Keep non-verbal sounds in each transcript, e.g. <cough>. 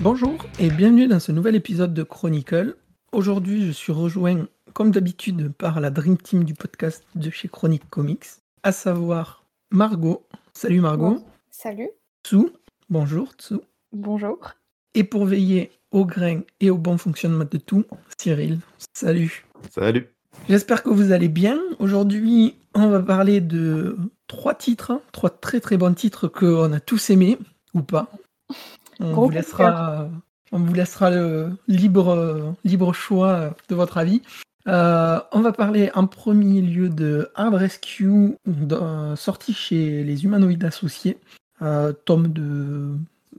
Bonjour et bienvenue dans ce nouvel épisode de Chronicle. Aujourd'hui, je suis rejoint, comme d'habitude, par la Dream Team du podcast de chez Chronique Comics, à savoir Margot. Salut Margot. Salut. Tsu. Bonjour Tsu. Bonjour. Et pour veiller au grain et au bon fonctionnement de tout, Cyril. Salut. Salut. J'espère que vous allez bien. Aujourd'hui, on va parler de trois titres, hein, trois très très bons titres qu'on a tous aimés, ou pas. On Gros vous laissera, on vous laissera le libre, libre choix de votre avis. Euh, on va parler en premier lieu de Hard Rescue, euh, sorti chez les Humanoïdes Associés, euh, tome de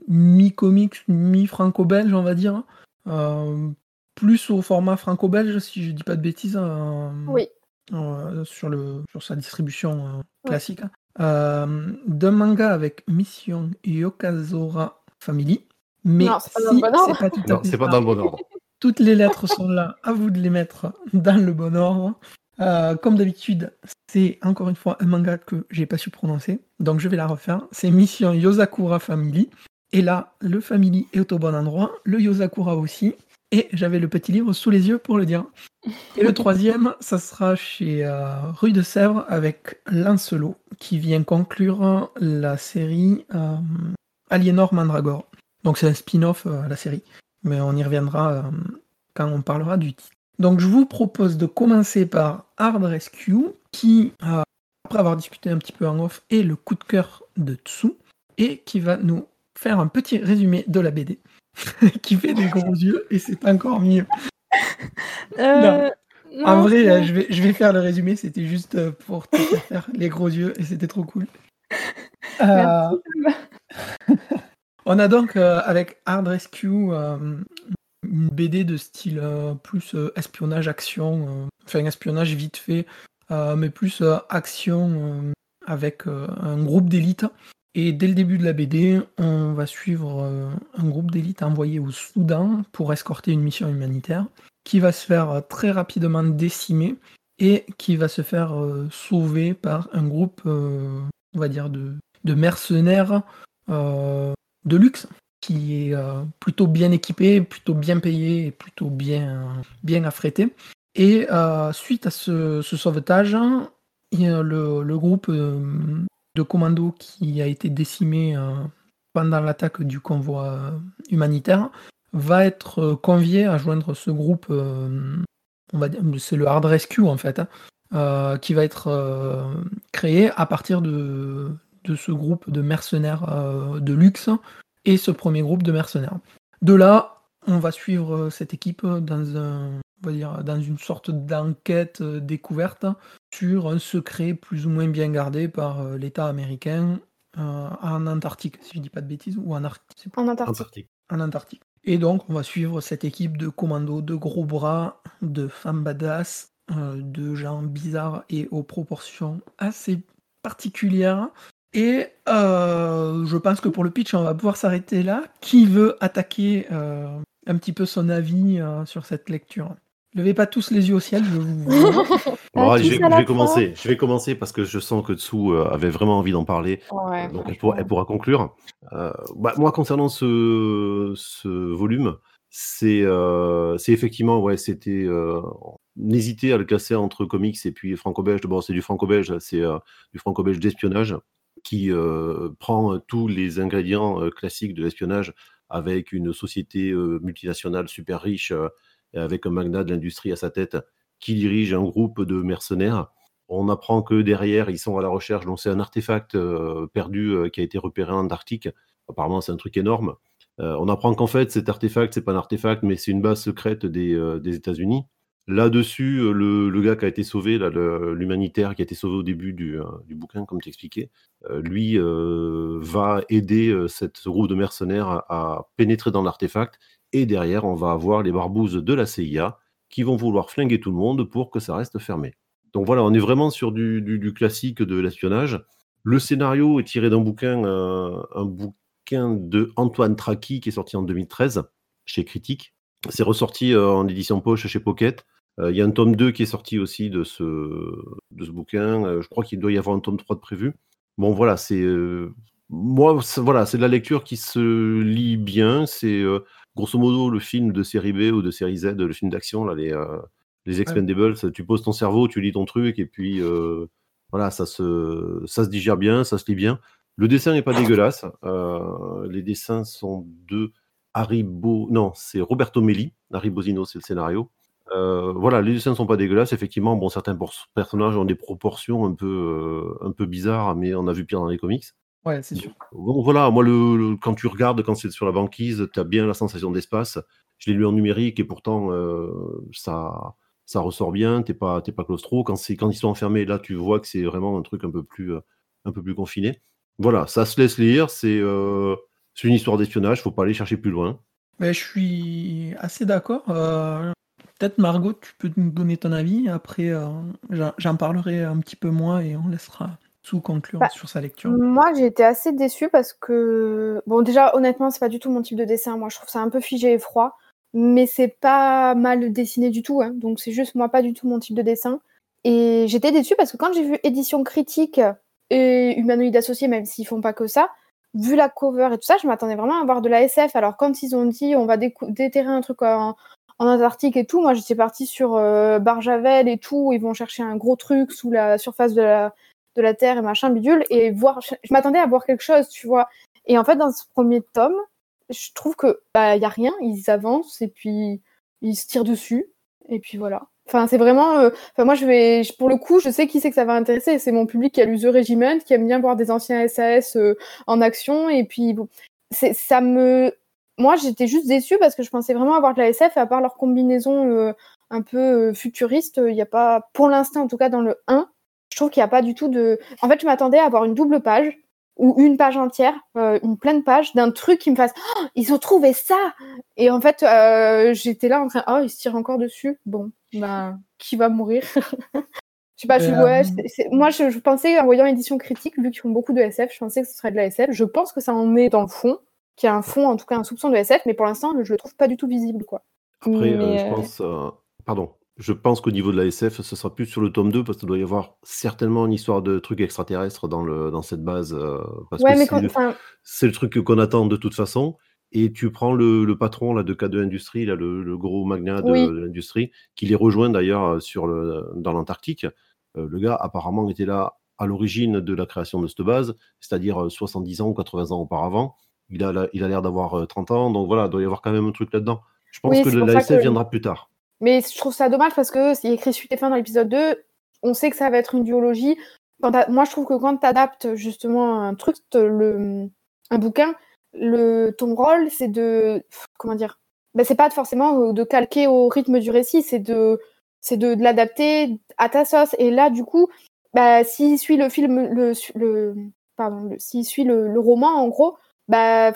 mi-comics, mi-franco-belge, on va dire. Euh, plus au format franco-belge, si je dis pas de bêtises, euh, Oui. euh, sur, le, sur sa distribution euh, classique. Euh, D'un manga avec Mission Yokazora Family. Mais Non, c'est pas si, bon tout Non, dans le bon ordre. Toutes les lettres sont là, à vous de les mettre dans le bon ordre. Euh, comme d'habitude, c'est encore une fois un manga que j'ai pas su prononcer, donc je vais la refaire. C'est Mission Yosakura Family. Et là, le Family est au bon endroit, le Yosakura aussi. Et j'avais le petit livre sous les yeux pour le dire. Et le troisième, ça sera chez euh, Rue de Sèvres avec Lancelot, qui vient conclure la série euh, Aliénor Mandragore. Donc c'est un spin-off euh, à la série, mais on y reviendra euh, quand on parlera du titre. Donc je vous propose de commencer par Hard Rescue, qui, euh, après avoir discuté un petit peu en off, est le coup de cœur de Tsu, et qui va nous faire un petit résumé de la BD, <laughs> qui fait des gros <laughs> yeux, et c'est encore mieux. Euh, En non, vrai, je vais, je vais faire le résumé, c'était juste pour te faire faire les gros yeux, et c'était trop cool. <laughs> Euh, Merci. <laughs> On a donc euh, avec Hard Rescue euh, une BD de style euh, plus espionnage action, enfin espionnage vite fait, mais plus action avec un groupe d'élite. Et dès le début de la BD, on va suivre un groupe d'élite envoyé au Soudan pour escorter une mission humanitaire qui va se faire très rapidement décimer et qui va se faire sauver par un groupe, on va dire, de, mercenaires de luxe qui est euh, plutôt bien équipé, plutôt bien payé et plutôt bien, bien affrété. Et euh, suite à ce, ce sauvetage, le, groupe euh, de commandos qui a été décimé euh, pendant l'attaque du convoi euh, humanitaire va être euh, convié à joindre ce groupe, euh, on va dire, c'est le Hard Rescue en fait, hein, euh, qui va être euh, créé à partir de, de ce groupe de mercenaires euh, de luxe et ce premier groupe de mercenaires. De là, on va suivre euh, cette équipe dans, un, on va dire, dans une sorte d'enquête euh, découverte sur un secret plus ou moins bien gardé par l'État américain euh, en Antarctique, si je dis pas de bêtises, ou en Arctique En Antarctique. Antarctique. en Antarctique. Et donc, on va suivre cette équipe de commandos, de gros bras, de femmes badass, euh, de gens bizarres et aux proportions assez particulières. Et euh, je pense que pour le pitch, on va pouvoir s'arrêter là. Qui veut attaquer euh, un petit peu son avis euh, sur cette lecture? Levez pas tous les yeux au ciel, je vous <laughs> je vais, je commencer. Je vais commencer parce que je sens que Tsu avait vraiment envie d'en parler. Ouais, donc elle pourra, elle pourra conclure. Euh, bah, moi, concernant ce, ce volume, c'est euh, effectivement, ouais, c'était. Euh, hésitait à le classer entre comics et puis franco-belge. Bon, c'est du franco-belge, c'est euh, du franco-belge d'espionnage qui euh, prend tous les ingrédients euh, classiques de l'espionnage avec une société euh, multinationale super riche euh, avec un magnat de l'industrie à sa tête qui dirige un groupe de mercenaires. On apprend que derrière, ils sont à la recherche. Donc, c'est un artefact euh, perdu euh, qui a été repéré en Antarctique. Apparemment, c'est un truc énorme. Euh, on apprend qu'en fait, cet artefact, c'est pas un artefact, mais c'est une base secrète euh, des États-Unis. Là-dessus, euh, le, gars qui a été sauvé, l'humanitaire qui a été sauvé au début du, euh, bouquin, comme tu expliquais, euh, lui va aider cette, ce groupe de mercenaires à, pénétrer dans l'artefact. Et derrière, on va avoir les barbouzes de la CIA qui vont vouloir flinguer tout le monde pour que ça reste fermé. Donc voilà, on est vraiment sur du, classique de l'espionnage. Le scénario est tiré d'un bouquin, un bouquin de Antoine Traki qui est sorti en 2013 chez Critique. C'est ressorti euh, en édition poche chez Pocket. Euh, Il y a un tome 2 qui est sorti aussi de ce, de ce bouquin. Euh, je crois qu'il doit y avoir un tome 3 de prévu. Bon, voilà, c'est. moi, voilà, c'est de la lecture qui se lit bien. C'est grosso modo le film de série B ou de série Z, le film d'action, là, les, les Expendables. Tu poses ton cerveau, tu lis ton truc, et puis voilà, ça se, ça se digère bien, ça se lit bien. Le dessin n'est pas <laughs> dégueulasse. les dessins sont de Haribo. Non, c'est Roberto Melli. Haribozino, c'est le scénario. Euh, voilà, les dessins ne sont pas dégueulasses. Effectivement, bon, certains personnages ont des proportions un peu, euh, un peu bizarres, mais on a vu pire dans les comics. Ouais, c'est sûr. Bon, voilà, moi, le, quand tu regardes, quand c'est sur la banquise, tu as bien la sensation d'espace. Je l'ai lu en numérique et pourtant, euh, ça, ça ressort bien. Tu n'es pas, pas claustro. Quand, quand ils sont enfermés, là, tu vois que c'est vraiment un truc un peu plus, un peu plus confiné. Voilà, ça se laisse lire. C'est une histoire d'espionnage. faut pas aller chercher plus loin. Mais je suis assez d'accord. Peut-être Margot, tu peux nous donner ton avis. Après, euh, j'en parlerai un petit peu moins et on laissera sous conclure bah, sur sa lecture. Moi, j'ai été assez déçue parce que, bon, déjà, honnêtement, c'est pas du tout mon type de dessin. Moi, je trouve ça un peu figé et froid, mais c'est pas mal dessiné du tout. Hein. donc, c'est juste moi, pas du tout mon type de dessin. Et j'étais déçue parce que quand j'ai vu édition critique et humanoïde associé, même s'ils font pas que ça, vu la cover et tout ça, je m'attendais vraiment à voir de la SF. Alors, quand ils ont dit on va déterrer un truc en, en Antarctique et tout, moi j'étais partie sur euh, Barjavel et tout, ils vont chercher un gros truc sous la surface de la, de la Terre et machin bidule, et voir, je, m'attendais à voir quelque chose, tu vois. Et en fait, dans ce premier tome, je trouve que bah y a rien, ils avancent et puis ils se tirent dessus, et puis voilà. Enfin, c'est vraiment. Euh, moi. Pour le coup, je sais qui c'est que ça va intéresser. C'est mon public qui a lu The Regiment, qui aime bien voir des anciens SAS euh, en action. Et puis, bon, ça me moi, j'étais juste déçue parce que je pensais vraiment avoir de la SF et à part leur combinaison euh, un peu futuriste, il n'y a pas, pour l'instant en tout cas dans le 1, je trouve qu'il n'y a pas du tout de. En fait, je m'attendais à avoir une double page ou une page entière, euh, une pleine page d'un truc qui me fasse oh, ils ont trouvé ça Et en fait, j'étais là en train oh, ils se tirent encore dessus. Bon, ben, qui va mourir? <laughs> Je sais pas, je, ouais, moi je, je, pensais en voyant édition critique, vu qu'ils font beaucoup de SF, je pensais que ce serait de la SF. Je pense que ça en est dans le fond qui a un fond, en tout cas un soupçon de SF, mais pour l'instant, je le trouve pas du tout visible. Quoi. Après, euh, je euh, pense. Euh, pardon. Je pense qu'au niveau de la SF, ce sera plus sur le tome 2 parce qu'il doit y avoir certainement une histoire de trucs extraterrestres dans, le, dans cette base. parce que c'est, le, truc qu'on attend de toute façon. Et tu prends le, patron là, de K2 Industrie, là, le, gros magnat de, l'industrie, qui les rejoint d'ailleurs sur le, dans l'Antarctique. le gars, apparemment, était là à l'origine de la création de cette base, c'est-à-dire 70 ans ou 80 ans auparavant il a, il a l'air d'avoir 30 euh, ans, donc voilà, il doit y avoir quand même un truc là-dedans. Je pense que l'ASF viendra plus tard. Mais je trouve ça dommage parce que s'il écrit suite et fin dans l'épisode 2, on sait que ça va être une duologie. moi, je trouve que quand tu adaptes justement un truc, un bouquin, le, ton rôle, c'est de. Comment dire ben, C'est pas forcément de calquer au rythme du récit, c'est de, c'est de, l'adapter à ta sauce. Et là, du coup, bah, s'il suit le film, le pardon, s'il suit le, roman, en gros, bah,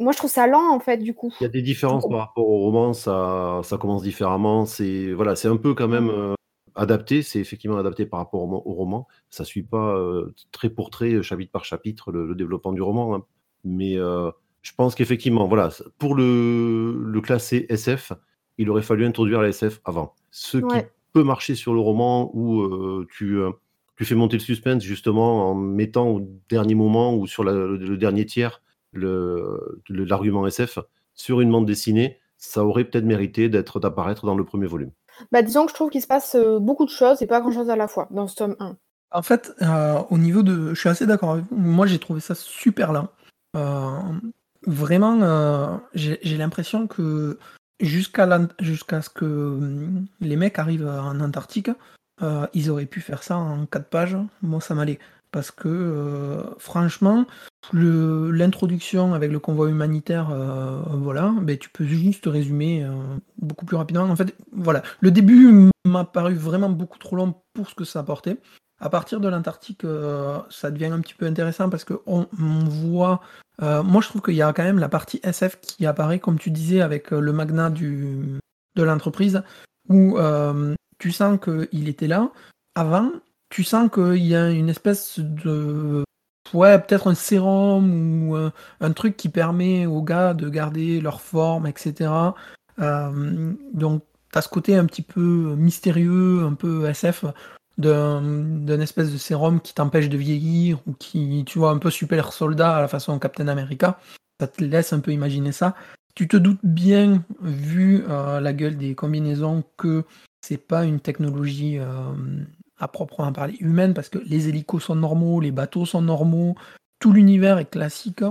moi je trouve ça lent en fait du coup. Il y a des différences par rapport au roman, ça, ça commence différemment. C'est voilà, c'est un peu quand même euh, adapté. C'est effectivement adapté par rapport au, roman. Ça suit pas euh, trait pour trait, chapitre par chapitre, le, développement du roman. Hein. Mais euh, je pense qu'effectivement, voilà, pour le, le classé SF, il aurait fallu introduire la SF avant. Ce qui peut marcher sur le roman où tu tu fais monter le suspense justement en mettant au dernier moment ou sur le, dernier tiers l'argument SF sur une bande dessinée, ça aurait peut-être mérité d'être d'apparaître dans le premier volume. Bah, disons que je trouve qu'il se passe euh, beaucoup de choses et pas grand-chose à la fois dans ce tome 1. En fait, euh, au niveau de... Je suis assez d'accord avec vous. Moi, j'ai trouvé ça super lent. Euh, vraiment, j'ai l'impression que jusqu'à jusqu'à ce que les mecs arrivent en Antarctique, euh, ils auraient pu faire ça en 4 pages, moi ça m'allait. Parce que euh, franchement, l'introduction avec le convoi humanitaire, euh, voilà, ben, tu peux juste résumer beaucoup plus rapidement. En fait, voilà, le début m'a paru vraiment beaucoup trop long pour ce que ça apportait. À partir de l'Antarctique, ça devient un petit peu intéressant parce qu'on on voit. moi, je trouve qu'il y a quand même la partie SF qui apparaît, comme tu disais, avec le magnat du, de l'entreprise, où tu sens qu'il était là. Avant, tu sens qu'il y a une espèce de. Ouais, peut-être un sérum ou un, truc qui permet aux gars de garder leur forme, etc. Euh, donc, tu ce côté un petit peu mystérieux, un peu SF. d'un espèce de sérum qui t'empêche de vieillir ou qui, tu vois, un peu super soldat à la façon Captain America. Ça te laisse un peu imaginer ça. Tu te doutes bien, vu euh, la gueule des combinaisons, que c'est pas une technologie euh, à proprement parler humaine parce que les hélicos sont normaux, les bateaux sont normaux, tout l'univers est classique,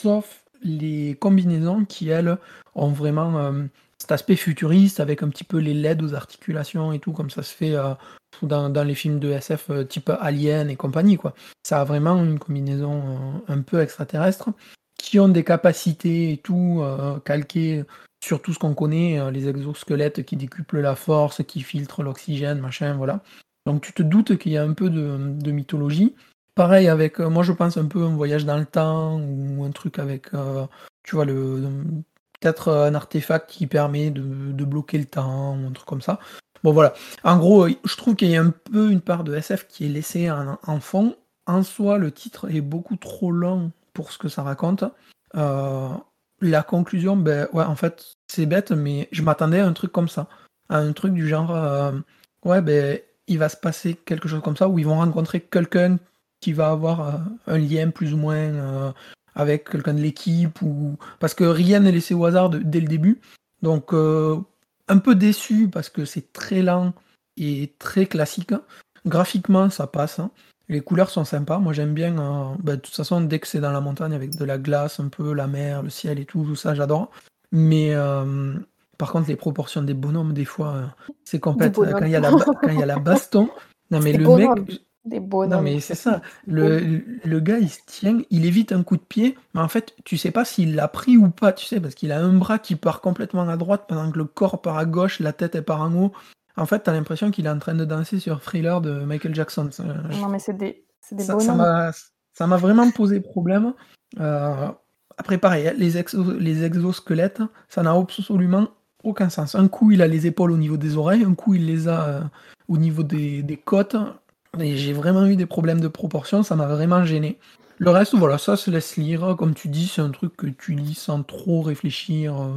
sauf les combinaisons qui, elles, ont vraiment euh, cet aspect futuriste avec un petit peu les LED aux articulations et tout, comme ça se fait euh, dans, les films de SF euh, type Alien et compagnie. Quoi. Ça a vraiment une combinaison un peu extraterrestre qui ont des capacités et tout calquées sur tout ce qu'on connaît, les exosquelettes qui décuplent la force, qui filtrent l'oxygène, machin, voilà. Donc tu te doutes qu'il y a un peu de, mythologie. Pareil avec, moi je pense un peu un voyage dans le temps ou un truc avec, tu vois, le, peut-être un artefact qui permet de, bloquer le temps ou un truc comme ça. Bon voilà. En gros, je trouve qu'il y a un peu une part de SF qui est laissée en, fond. En soi, le titre est beaucoup trop long pour ce que ça raconte. Euh, la conclusion, ben ouais, en fait, c'est bête, mais je m'attendais à un truc comme ça. Un truc du genre, euh, ouais, ben il va se passer quelque chose comme ça, où ils vont rencontrer quelqu'un qui va avoir euh, un lien plus ou moins avec quelqu'un de l'équipe ou parce que rien n'est laissé au hasard dès le début. Donc euh, un peu déçu parce que c'est très lent et très classique. Graphiquement, ça passe. Hein. Les couleurs sont sympas. Moi, j'aime bien. Euh, bah, de toute façon, dès que c'est dans la montagne avec de la glace, un peu la mer, le ciel et tout, tout ça, j'adore. Mais euh, par contre, les proportions des bonhommes, des fois, c'est complète. Quand il y, a la, <laughs> quand il y a la baston, non mais le mec, des bonhommes. Non, mais c'est ça. Le, le, gars, il se tient, il évite un coup de pied, mais en fait, tu sais pas s'il l'a pris ou pas, tu sais, parce qu'il a un bras qui part complètement à droite pendant que le corps part à gauche, la tête est part en haut. En fait, t'as l'impression qu'il est en train de danser sur Thriller de Michael Jackson. Non, mais c'est des, des ça, bonhommes. Ça m'a vraiment posé problème. Euh, après, pareil, les, les exosquelettes, ça n'a absolument aucun sens. Un coup, il a les épaules au niveau des oreilles, un coup, il les a euh, au niveau des, des côtes j'ai vraiment eu des problèmes de proportion, ça m'a vraiment gêné. Le reste, voilà, ça se laisse lire. Comme tu dis, c'est un truc que tu lis sans trop réfléchir. Euh,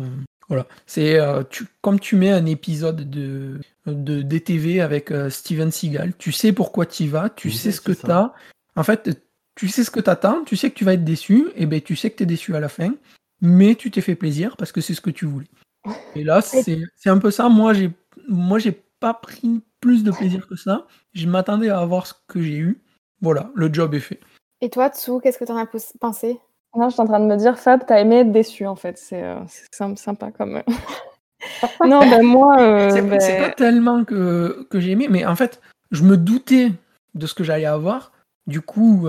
voilà. C'est euh, tu, comme tu mets un épisode de, de DTV avec Steven Seagal. Tu sais pourquoi tu y vas, tu sais ce que tu as. En fait, tu sais ce que tu attends, tu sais que tu vas être déçu, et ben tu sais que tu es déçu à la fin, mais tu t'es fait plaisir parce que c'est ce que tu voulais. Et là, c'est un peu ça. Moi, j'ai moi j'ai pas pris plus de plaisir que ça. Je m'attendais à avoir ce que j'ai eu. Voilà, le job est fait. Et toi, Tsu, qu'est-ce que tu en as pensé? Non, je suis en train de me dire, Fab, t'as aimé être déçu, en fait. C'est euh, sympa comme. Euh. <laughs> non, ben moi. Euh, <laughs> c'est ben pas tellement que, que j'ai aimé, mais en fait, je me doutais de ce que j'allais avoir. Du coup,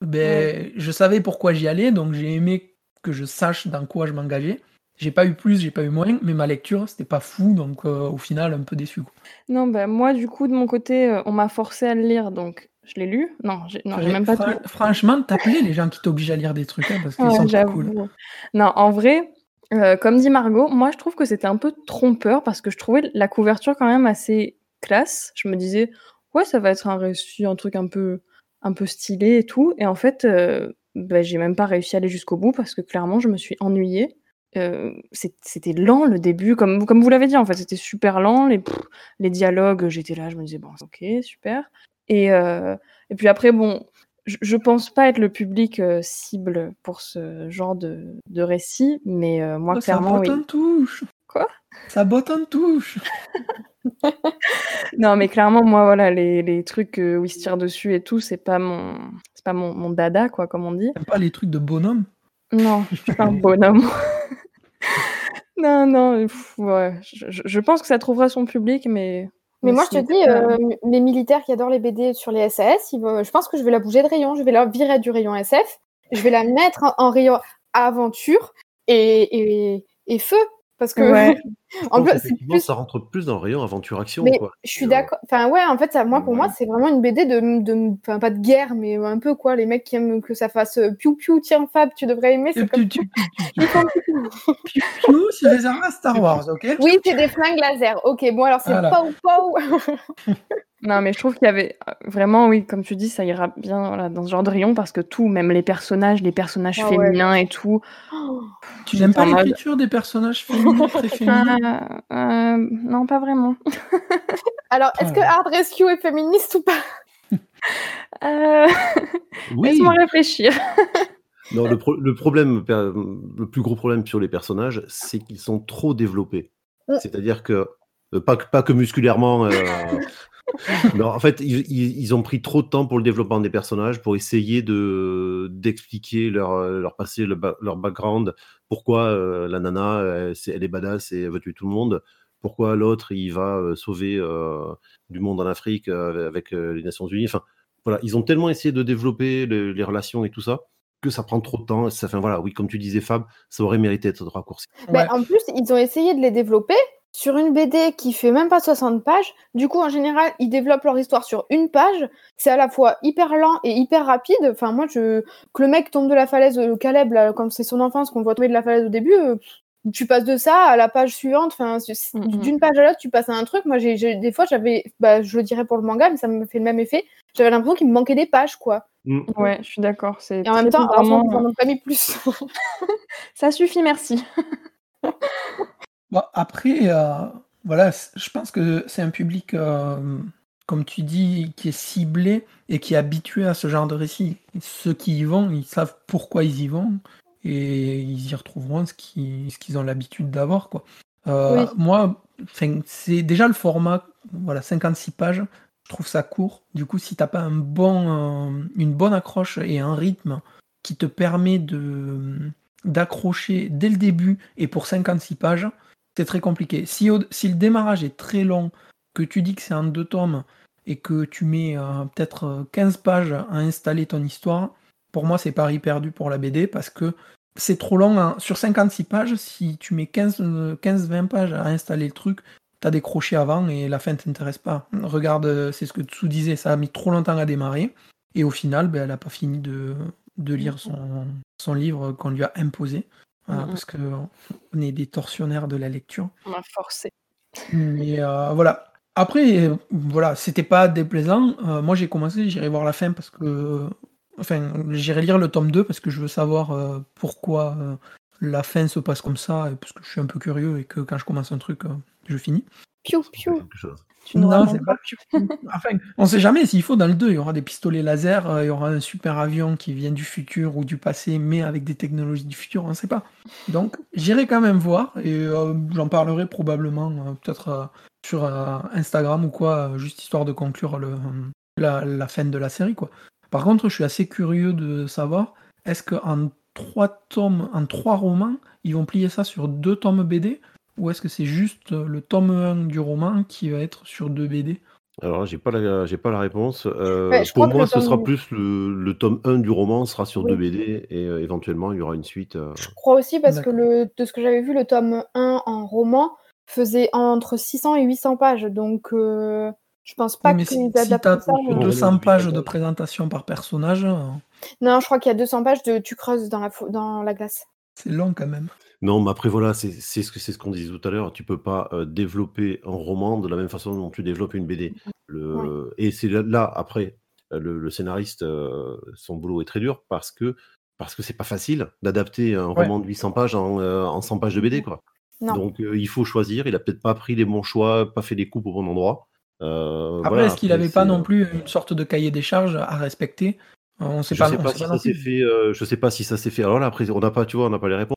ben, je savais pourquoi j'y allais, donc j'ai aimé que je sache dans quoi je m'engageais. J'ai pas eu plus, j'ai pas eu moins, mais ma lecture, c'était pas fou, donc euh, au final, un peu déçu. Non, bah, moi, du coup, de mon côté, euh, on m'a forcé à le lire, donc je l'ai lu. Non, j'ai même pas Franchement, t'appelais les gens qui t'obligent à lire des trucs, hein, parce qu'ils sont pas cool. Non, en vrai, euh, comme dit Margot, moi, je trouve que c'était un peu trompeur, parce que je trouvais la couverture quand même assez classe. Je me disais, ouais, ça va être un récit, un truc un peu, un peu stylé et tout. Et en fait, bah, j'ai même pas réussi à aller jusqu'au bout, parce que clairement, je me suis ennuyée c'était lent le début, comme, comme vous l'avez dit, en fait, c'était super lent. Les, les dialogues, j'étais là, je me disais, bon, ok, super. Et, et puis après, bon, je, pense pas être le public cible pour ce genre de, de récit, mais moi, oh, clairement. Ça botte touche Quoi? Ça botte en touche <laughs> Non, mais clairement, moi, voilà, les, les trucs où ils se tirent dessus et tout, c'est pas mon, c'est pas mon, mon dada, quoi, comme on dit. pas les trucs de bonhomme? Non, je suis pas un bonhomme. <laughs> non, non, ouais. Je, pense que ça trouvera son public, mais. Mais moi, je te dis, euh, les militaires qui adorent les BD sur les SAS, je pense que je vais la bouger de rayon. Je vais la virer du rayon SF. Je vais la mettre en, rayon aventure et, et feu. Parce que <laughs> en plus, plus... ça rentre plus dans le rayon aventure action. Mais Je suis d'accord. Enfin ouais, en fait, ça, moi pour moi, c'est vraiment une BD de, de, enfin pas de guerre, mais un peu quoi. Les mecs qui aiment que ça fasse euh, piou piou, tiens Fab, tu devrais aimer. C'est comme <laughs> piou piou, c'est des armes Star Wars, ok? Oui, c'est des flingues laser. Ok, bon alors c'est voilà. pow pow. <laughs> Non, mais je trouve qu'il y avait euh, vraiment, oui, comme tu dis, ça ira bien voilà, dans ce genre de rayon parce que tout, même les personnages, les personnages Ah ouais. féminins et tout. Tu n'aimes pas l'écriture des personnages féminins <laughs> très féminins? Euh, euh, non, pas vraiment. <laughs> Alors, est-ce que Ah. Hard Rescue est féministe ou pas? <laughs> Euh, Oui. Laisse-moi réfléchir. <laughs> Non, le, pro- le problème, le plus gros problème sur les personnages, c'est qu'ils sont trop développés. Mm. C'est-à-dire que, pas, que- pas que musculairement, en fait, ils, ont pris trop de temps pour le développement des personnages, pour essayer de d'expliquer leur, leur passé, leur background, pourquoi euh, la nana, c'est- elle est badass et elle veut tuer tout le monde, pourquoi l'autre, il va euh, sauver euh, du monde en Afrique euh, avec euh, les Nations Unies. Enfin, voilà, ils ont tellement essayé de développer le- les relations et tout ça que ça prend trop de temps. Ça fait, voilà, oui, comme tu disais, Fab, ça aurait mérité d'être raccourci. Ben, Ouais. En plus, ils ont essayé de les développer sur une BD qui fait même pas 60 pages. Du coup, en général, ils développent leur histoire sur une page. C'est à la fois hyper lent et hyper rapide. Enfin, moi, je... que le mec tombe de la falaise, le Caleb, là, quand c'est son enfance, qu'on le voit tomber de la falaise au début, euh, tu passes de ça à la page suivante. Enfin, c'est- Mhm. d'une page à l'autre, tu passes à un truc. Moi, j'ai, des fois, j'avais, bah, je le dirais pour le manga, mais ça me fait le même effet. J'avais l'impression qu'il me manquait des pages, quoi. Mm. Ouais, je suis d'accord. C'est Et en même temps, heureusement bizarrement- qu'ils en ont pas mis plus. <laughs> Ça suffit, merci. <laughs> Bon, après, euh, voilà, je pense que c'est un public, euh, comme tu dis, qui est ciblé et qui est habitué à ce genre de récit. Ceux qui y vont, ils savent pourquoi ils y vont et ils y retrouveront ce qui- ce qu'ils ont l'habitude d'avoir, quoi. Euh, Oui. Moi, c'est déjà le format, voilà, 56 pages. Je trouve ça court. Du coup, si t'as pas un bon, une bonne accroche et un rythme qui te permet de d'accrocher dès le début et pour 56 pages, c'est très compliqué. Si, au- si le démarrage est très long, que tu dis que c'est en deux tomes et que tu mets euh, peut-être euh, 15 pages à installer ton histoire, pour moi c'est pari perdu pour la BD parce que c'est trop long. hein. Sur 56 pages, si tu mets 15-20 pages à installer le truc, t'as décroché avant et la fin t'intéresse pas. Regarde, euh, c'est ce que Tsu disait, ça a mis trop longtemps à démarrer et au final, ben, elle a pas fini de, de lire son, son livre qu'on lui a imposé. Voilà, Mhm. parce qu'on est des tortionnaires de la lecture. On m'a forcé. Mais euh, voilà. Après, euh, voilà, c'était pas déplaisant. Euh, moi, j'ai commencé, j'irai voir la fin parce que. Enfin, j'irai lire le tome 2 parce que je veux savoir euh, pourquoi euh, la fin se passe comme ça, et parce que je suis un peu curieux et que quand je commence un truc, euh, je finis. Piou, piou. Quelque chose. Tu Non, c'est pas. <laughs> Enfin, on sait jamais s'il faut dans le 2, il y aura des pistolets laser, euh, il y aura un super avion qui vient du futur ou du passé, mais avec des technologies du futur, on ne sait pas. Donc, j'irai quand même voir et euh, j'en parlerai probablement euh, peut-être sur Instagram ou quoi, juste histoire de conclure le, la, la fin de la série, quoi. Par contre, je suis assez curieux de savoir est-ce qu'en trois tomes, en trois romans, ils vont plier ça sur deux tomes BD ou est-ce que c'est juste euh, le tome 1 du roman qui va être sur deux BD Alors, là, j'ai pas la, j'ai pas la réponse. Euh, Ouais, pour crois que moi, ce tome- sera plus le, le tome 1 du roman sera sur Oui. deux BD et euh, éventuellement il y aura une suite. euh. Je crois aussi parce que le, de ce que j'avais vu, le tome 1 en roman faisait entre 600 et 800 pages. Donc, euh, je pense pas Mais qu'ils si, si adaptent ça. Euh. 200 ouais, pages de présentation par personnage, Non, je crois qu'il y a 200 pages de tu creuses dans la, fo- dans la glace. c'est long quand même. Non, mais après, voilà, c'est c'est ce que c'est ce qu'on disait tout à l'heure. Tu peux pas euh, développer un roman de la même façon dont tu développes une BD. Le... Et c'est là, là, après, euh, le, le scénariste, euh, son boulot est très dur parce que parce que c'est pas facile d'adapter un Ouais. roman de 800 pages en, en 100 pages de BD, quoi. Non. Donc il faut choisir. Il a peut-être pas pris les bons choix, pas fait les coupes au bon endroit. Après, voilà, est-ce qu'il après, n'avait pas c'est, non plus une sorte de cahier des charges à respecter? On sait Je pas. sais on pas sait si pas ça non s'est plus. fait. je sais pas si ça s'est fait. Alors là, après, on n'a pas, tu vois, on n'a pas les réponses.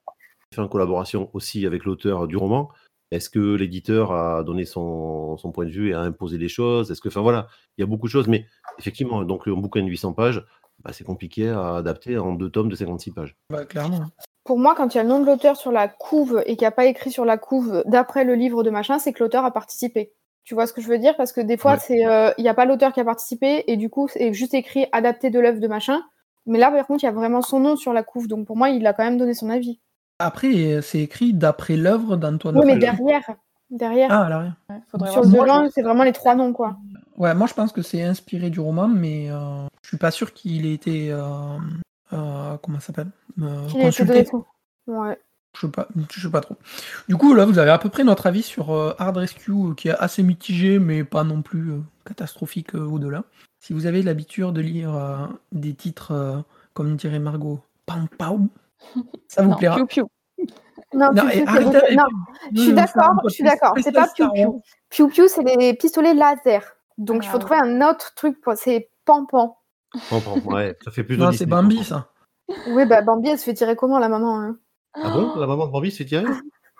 Fait en collaboration aussi avec l'auteur du roman. Est-ce que l'éditeur a donné son, son point de vue et a imposé des choses? Est-ce que, enfin voilà, il y a beaucoup de choses, mais effectivement, donc un bouquin de 800 pages, bah, c'est compliqué à adapter en deux tomes de 56 pages. Ouais, clairement. Pour moi, quand il y a le nom de l'auteur sur la couve et qu'il n'y a pas écrit sur la couve d'après le livre de machin, c'est que l'auteur a participé. Tu vois ce que je veux dire? Parce que des fois, Ouais. euh, il n'y a pas l'auteur qui a participé et du coup, c'est juste écrit adapté de l'œuvre de machin. Mais là, par contre, il y a vraiment son nom sur la couve. Donc pour moi, il a quand même donné son avis. Après, euh, c'est écrit d'après l'œuvre d'Antoine Oui, mais derrière, derrière Ah, faudrait sur voir le devant, c'est vraiment les trois noms, quoi. Ouais, moi je pense que c'est inspiré du roman, mais euh, je suis pas sûr qu'il ait été. euh, euh, comment ça s'appelle euh, Consulté. Ouais. Je sais pas, je sais pas trop. Du coup, là, vous avez à peu près notre avis sur euh, Hard Rescue, qui est assez mitigé, mais pas non plus euh, catastrophique au-delà. Si vous avez l'habitude de lire des titres, comme dirait Margot, pam pam, ça vous plaira. Piou, piou. <laughs> Non, non, je suis d'accord, je suis d'accord. C'est pas piou piou. Piou piou, c'est les pistolets laser. Donc il faut ah. trouver un autre truc. Pour... C'est pam pam. Pam pam, ouais, ça fait plus. Non, c'est Bambi ça. Oui, bah Bambi, elle se fait tirer comment la maman hein ah bon La maman de Bambi s'est tirée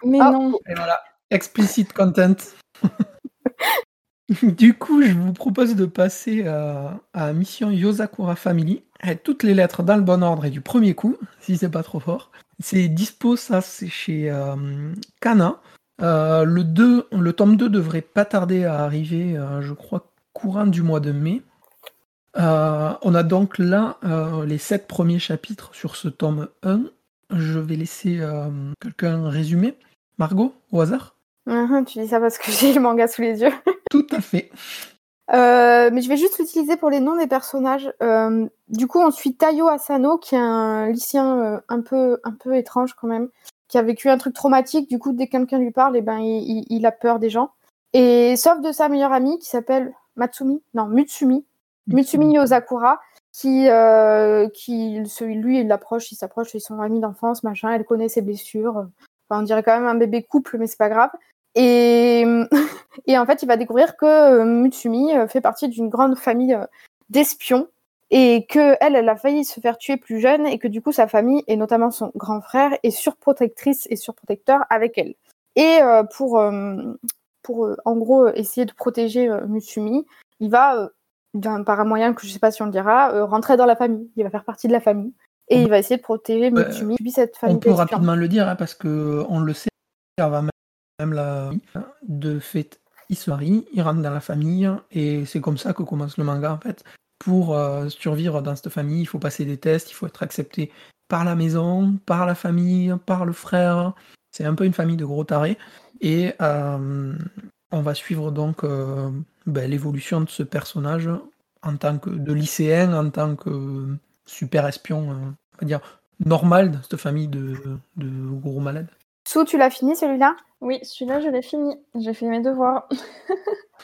Mais ah. non. Et voilà, explicit content. <laughs> du coup, je vous propose de passer à, à Mission Yosakura Family. Avec toutes les lettres dans le bon ordre et du premier coup, <laughs> si c'est pas trop fort. C'est dispo, ça, c'est chez euh, Kana. Euh, le, 2, le tome 2 devrait pas tarder à arriver, euh, je crois, courant du mois de mai. on a donc là les 7 premiers chapitres sur ce tome 1 je vais laisser euh, quelqu'un résumer. Margot, au hasard? Uh-huh, Tu dis ça parce que <laughs> j'ai le manga sous les yeux. Tout à fait. Euh, mais je vais juste l'utiliser pour les noms des personnages. Euh, du coup, on suit Tayo Asano, qui est un lycéen un, peu, un peu étrange quand même, qui a vécu un truc traumatique. Du coup, dès que quelqu'un lui parle, eh ben, il, a peur des gens. Et sauf de sa meilleure amie, qui s'appelle Matsumi, non, Mutsumi, Mutsumi Yozakura, qui, euh, qui lui, il l'approche, il s'approche, c'est son ami d'enfance, machin, elle connaît ses blessures. Enfin, on dirait quand même un bébé couple, mais c'est pas grave. Et, <laughs> et en fait, il va découvrir que euh, Mutsumi euh, fait partie d'une grande famille d'espions et que elle, elle a failli se faire tuer plus jeune et que du coup, sa famille, et notamment son grand frère, est surprotectrice et surprotecteur avec elle. Et pour, pour en gros, essayer de protéger Mutsumi, il va par un moyen que je sais pas si on le dira, euh, rentrer dans la famille. Il va faire partie de la famille. Et il va essayer de protéger Mitsumi, cette famille. On peut rapidement le dire, hein, parce que on le sait, va même la de fait, il se marie, il rentre dans la famille, et c'est comme ça que commence le manga en fait. Pour euh, survivre dans cette famille, il faut passer des tests, il faut être accepté par la maison, par la famille, par le frère. C'est un peu une famille de gros tarés. Et euh, on va suivre donc ben, l'évolution de ce personnage en tant que de lycéen, en tant que super espion, euh, on va dire normal dans cette famille de, gros malades. Sou, tu l'as fini celui-là? Oui, celui-là je l'ai fini. J'ai fait mes devoirs.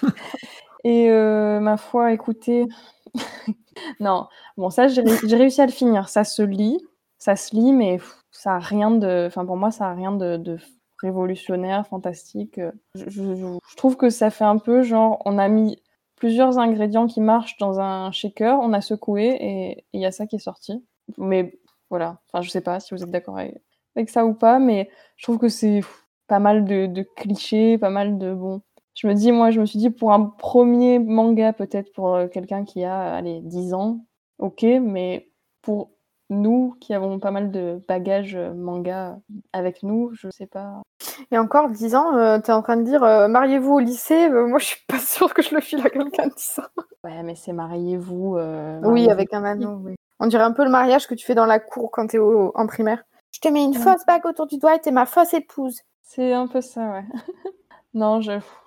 <laughs> Et euh, ma foi, écoutez, <laughs> non, bon ça j'ai réussi à le finir. Ça se lit, ça se lit, mais ça a rien de, enfin pour moi ça a rien de révolutionnaire, fantastique. Je, trouve que ça fait un peu genre, on a mis plusieurs ingrédients qui marchent dans un shaker, on a secoué et il y a ça qui est sorti. Mais voilà, enfin je sais pas si vous êtes d'accord avec, ça ou pas, mais je trouve que c'est pas mal de, clichés, pas mal de bon. Je me dis, moi, je me suis dit pour un premier manga, peut-être pour euh, quelqu'un qui a, allez, 10 ans, ok, mais pour nous qui avons pas mal de bagages euh, manga avec nous, je sais pas. Et encore 10 ans, euh, tu es en train de dire euh, mariez-vous au lycée Moi, je suis pas sûre que je le file à quelqu'un de 10 ans. Ouais, mais c'est mariez-vous. oui, avec un anneau, oui. On dirait un peu le mariage que tu fais dans la cour quand tu es en primaire. Je te mets une fausse bague autour du doigt et t'es ma fausse épouse. C'est un peu ça, ouais. <laughs> non,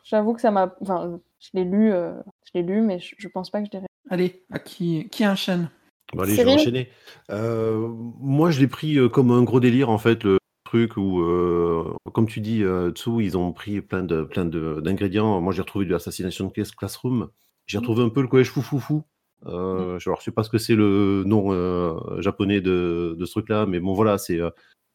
j'avoue que ça m'a. Enfin, je l'ai lu, je l'ai lu, mais je, pense pas que je l'ai. Allez, à qui, qui enchaîne allez, je vais enchaîner. Euh, moi, je l'ai pris euh, comme un gros délire, en fait, le truc où, euh, comme tu dis, dessous, ils ont pris plein de plein d'ingrédients. Moi, j'ai retrouvé de Assassination Classroom. J'ai mmh. retrouvé un peu le collège foufoufou. Euh, mmh. Je ne sais pas ce que c'est le nom japonais de, ce truc-là, mais bon, voilà, c'est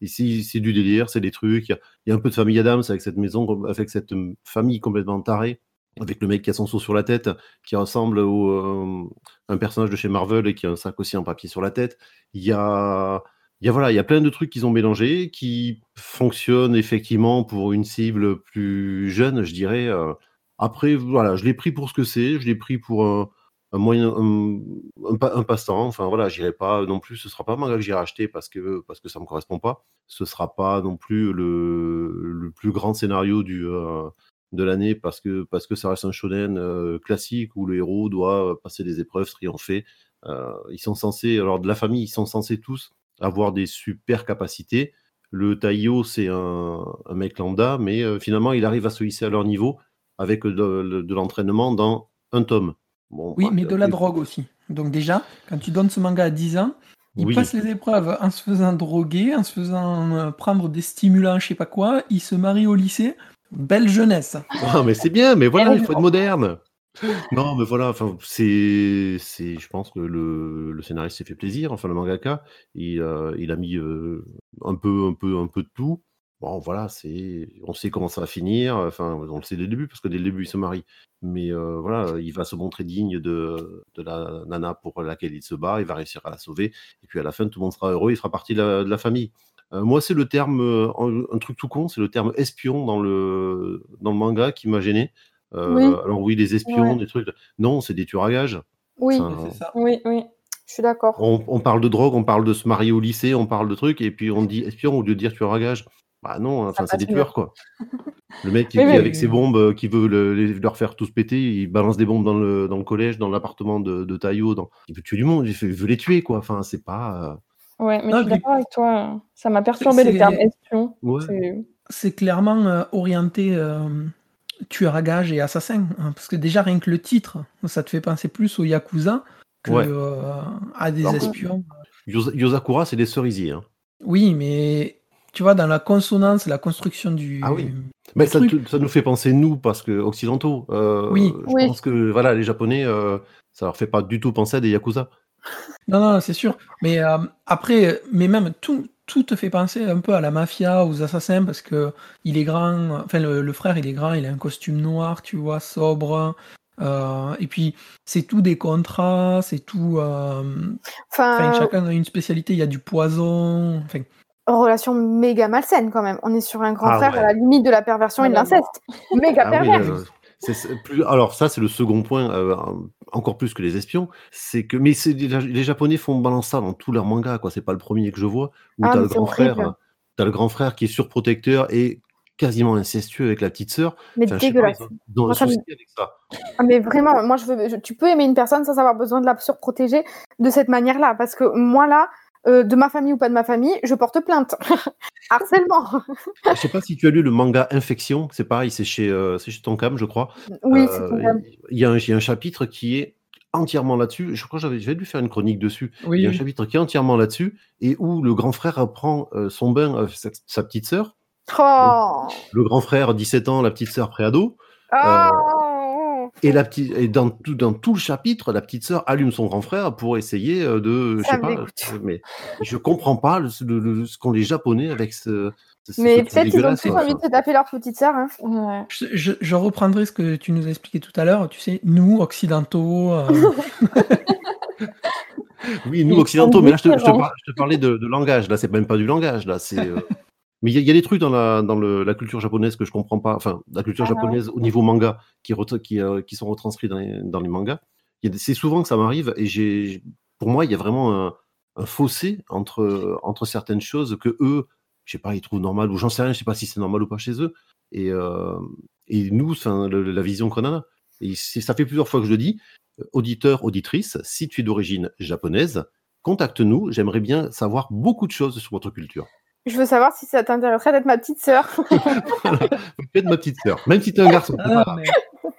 ici, c'est du délire, c'est des trucs. Il y, a un peu de famille Adams avec cette maison, avec cette famille complètement tarée avec le mec qui a son seau sur la tête, qui ressemble au euh, un personnage de chez Marvel et qui a un sac aussi en papier sur la tête. Il y a, il y a voilà, il y a plein de trucs qu'ils ont mélangés qui fonctionnent effectivement pour une cible plus jeune, je dirais. Euh. Après, voilà, je l'ai pris pour ce que c'est, je l'ai pris pour un, un, passe-temps. Enfin voilà, j'irai pas non plus. Ce sera pas un manga que j'irai acheter parce que parce que ça me correspond pas. Ce sera pas non plus le, le plus grand scénario du euh, de l'année parce que, parce que ça reste un shonen euh, classique où le héros doit passer des épreuves, triompher. Euh, ils sont censés, alors de la famille, ils sont censés tous avoir des super capacités. Le Taiyo, c'est un, mec lambda, mais finalement, il arrive à se hisser à leur niveau avec de, l'entraînement dans un tome. Oui, bah, mais de la drogue aussi. Donc déjà, quand tu donnes ce manga à 10 ans, Il Oui. passe les épreuves en se faisant droguer, en se faisant euh, prendre des stimulants, je sais pas quoi. Il se marie au lycée. Belle jeunesse. <laughs> Ah, mais c'est bien, mais voilà, il faut être moderne. Non, mais voilà, enfin, c'est, c'est, je pense que le, le scénariste s'est fait plaisir, enfin, le mangaka, il, euh, il a mis euh, un peu, un peu, un peu de tout. Bon, voilà, c'est, on sait comment ça va finir, enfin, on le sait dès le début, parce que dès le début, il se marie. Mais euh, voilà, il va se montrer digne de, de la nana pour laquelle il se bat, il va réussir à la sauver, et puis à la fin, tout le monde sera heureux, il fera partie de la, de la famille. Euh, moi, c'est le terme, euh, un, un truc tout con, c'est le terme espion dans le, dans le manga qui m'a gêné. Euh, Oui. Alors oui, des espions, Ouais. des trucs. Non, c'est des tueurs à gages. Oui, Enfin, C'est ça. Oui, oui. je suis d'accord. on, on parle de drogue, on parle de se marier au lycée, on parle de trucs, et puis on dit espion au lieu de dire tueur à gages. Bah non, enfin, c'est des tueurs, quoi. Le mec qui, Oui, avec ses bombes, euh, qui veut le- les- leur faire tous péter, il balance des bombes dans le, dans le collège, dans l'appartement de, de. Dans... Il veut tuer du monde, il, fait- il veut les tuer, quoi. Enfin, c'est pas. Ouais, mais Non, je suis d'accord avec toi. Ça m'a perturbé le terme espion. Ouais. C'est- clairement euh, orienté euh, tueur à gages et assassin. hein, parce que déjà, rien que le titre, ça te fait penser plus au Yakuza que Ouais. euh, à des Alors, espions. Yosa- Yosakura, c'est des cerisiers. hein. Oui, mais tu vois, dans la consonance, la construction du. Ah oui. Mais ça, nous fait penser, nous, parce que occidentaux. euh, Oui. Je Oui. pense que voilà, les Japonais, euh, ça leur fait pas du tout penser à des Yakuza. Non, non, c'est sûr. Mais euh, après, mais même tout, tout te fait penser un peu à la mafia, aux assassins, parce que il est grand. Enfin, le, le frère, il est grand, il a un costume noir, tu vois, sobre. euh, et puis, c'est tout des contrats, c'est tout. euh, Enfin, Enfin, chacun a une spécialité. Il y a du poison. Enfin, relation méga malsaine quand même. On est sur un grand Ah frère ouais. à la limite de la perversion et de Ah, l'inceste. <laughs> Méga Ah oui, pervers. là, c'est- c'est plus... Alors ça, c'est le second point, euh, encore plus que les espions, c'est que mais c'est les, Japonais font balance ça dans tous leurs mangas, quoi. C'est pas le premier que je vois où Ah, t'as le grand horrible. frère, t'as le grand frère qui est surprotecteur et quasiment incestueux avec la petite sœur. Mais Enfin, pas, dégueulasse. Moi, me- avec ça. Ah, mais vraiment, moi, je veux, je- tu peux aimer une personne sans avoir besoin de la surprotéger de cette manière-là. Parce que moi, là, euh, de ma famille ou pas de ma famille, je porte plainte. <laughs> Harcèlement. Je sais pas si tu as lu le manga Infection, c'est pareil, c'est chez, euh, c'est chez Tonkam, je crois. Oui, Euh, c'est même. Il y, a un- il y a un chapitre qui est entièrement là-dessus. Je crois que j'avais j'avais dû faire une chronique dessus. Il oui, y a un oui. chapitre qui est entièrement là-dessus et où le grand frère apprend euh, son bain avec sa, sa petite sœur. Oh. Le grand frère, 17 ans, la petite sœur préado. Oh. Et, la petite, et dans, tout, dans tout le chapitre, la petite sœur allume son grand frère pour essayer euh, de. Je Ça sais me pas. dégoûte. Mais je comprends pas le- le- le- ce qu'ont les Japonais avec ce. Mais peut-être qu'ils ont tous envie de se taper leur petite sœur. Hein. Ouais. Je, je- je reprendrai ce que tu nous as expliqué tout à l'heure. Tu sais, nous, occidentaux, euh, <laughs> Oui, nous occidentaux, mais là je te, je je parlais de, de langage. Là, c'est même pas du langage. Là, c'est. euh, Mais il y, a- il y a des trucs dans la, dans le- la culture japonaise que je comprends pas. Enfin, la culture Ah ouais. japonaise au niveau manga qui, qui, euh, qui sont retranscrits dans les, dans les mangas. C'est souvent que ça m'arrive et j'ai, pour moi, il y a vraiment un, un fossé entre, entre certaines choses que eux, je sais pas, ils trouvent normal ou j'en sais rien. Je sais pas si c'est normal ou pas chez eux. Et, euh, et nous, enfin, le- la vision qu'on en a. Et ça fait plusieurs fois que je le dis. Auditeur, auditrice, si tu es d'origine japonaise, contacte-nous. J'aimerais bien savoir beaucoup de choses sur votre culture. Je veux savoir si ça t'intéresserait d'être ma petite sœur. <laughs> Faites ma petite sœur, même si tu es un garçon. pas ah, mais-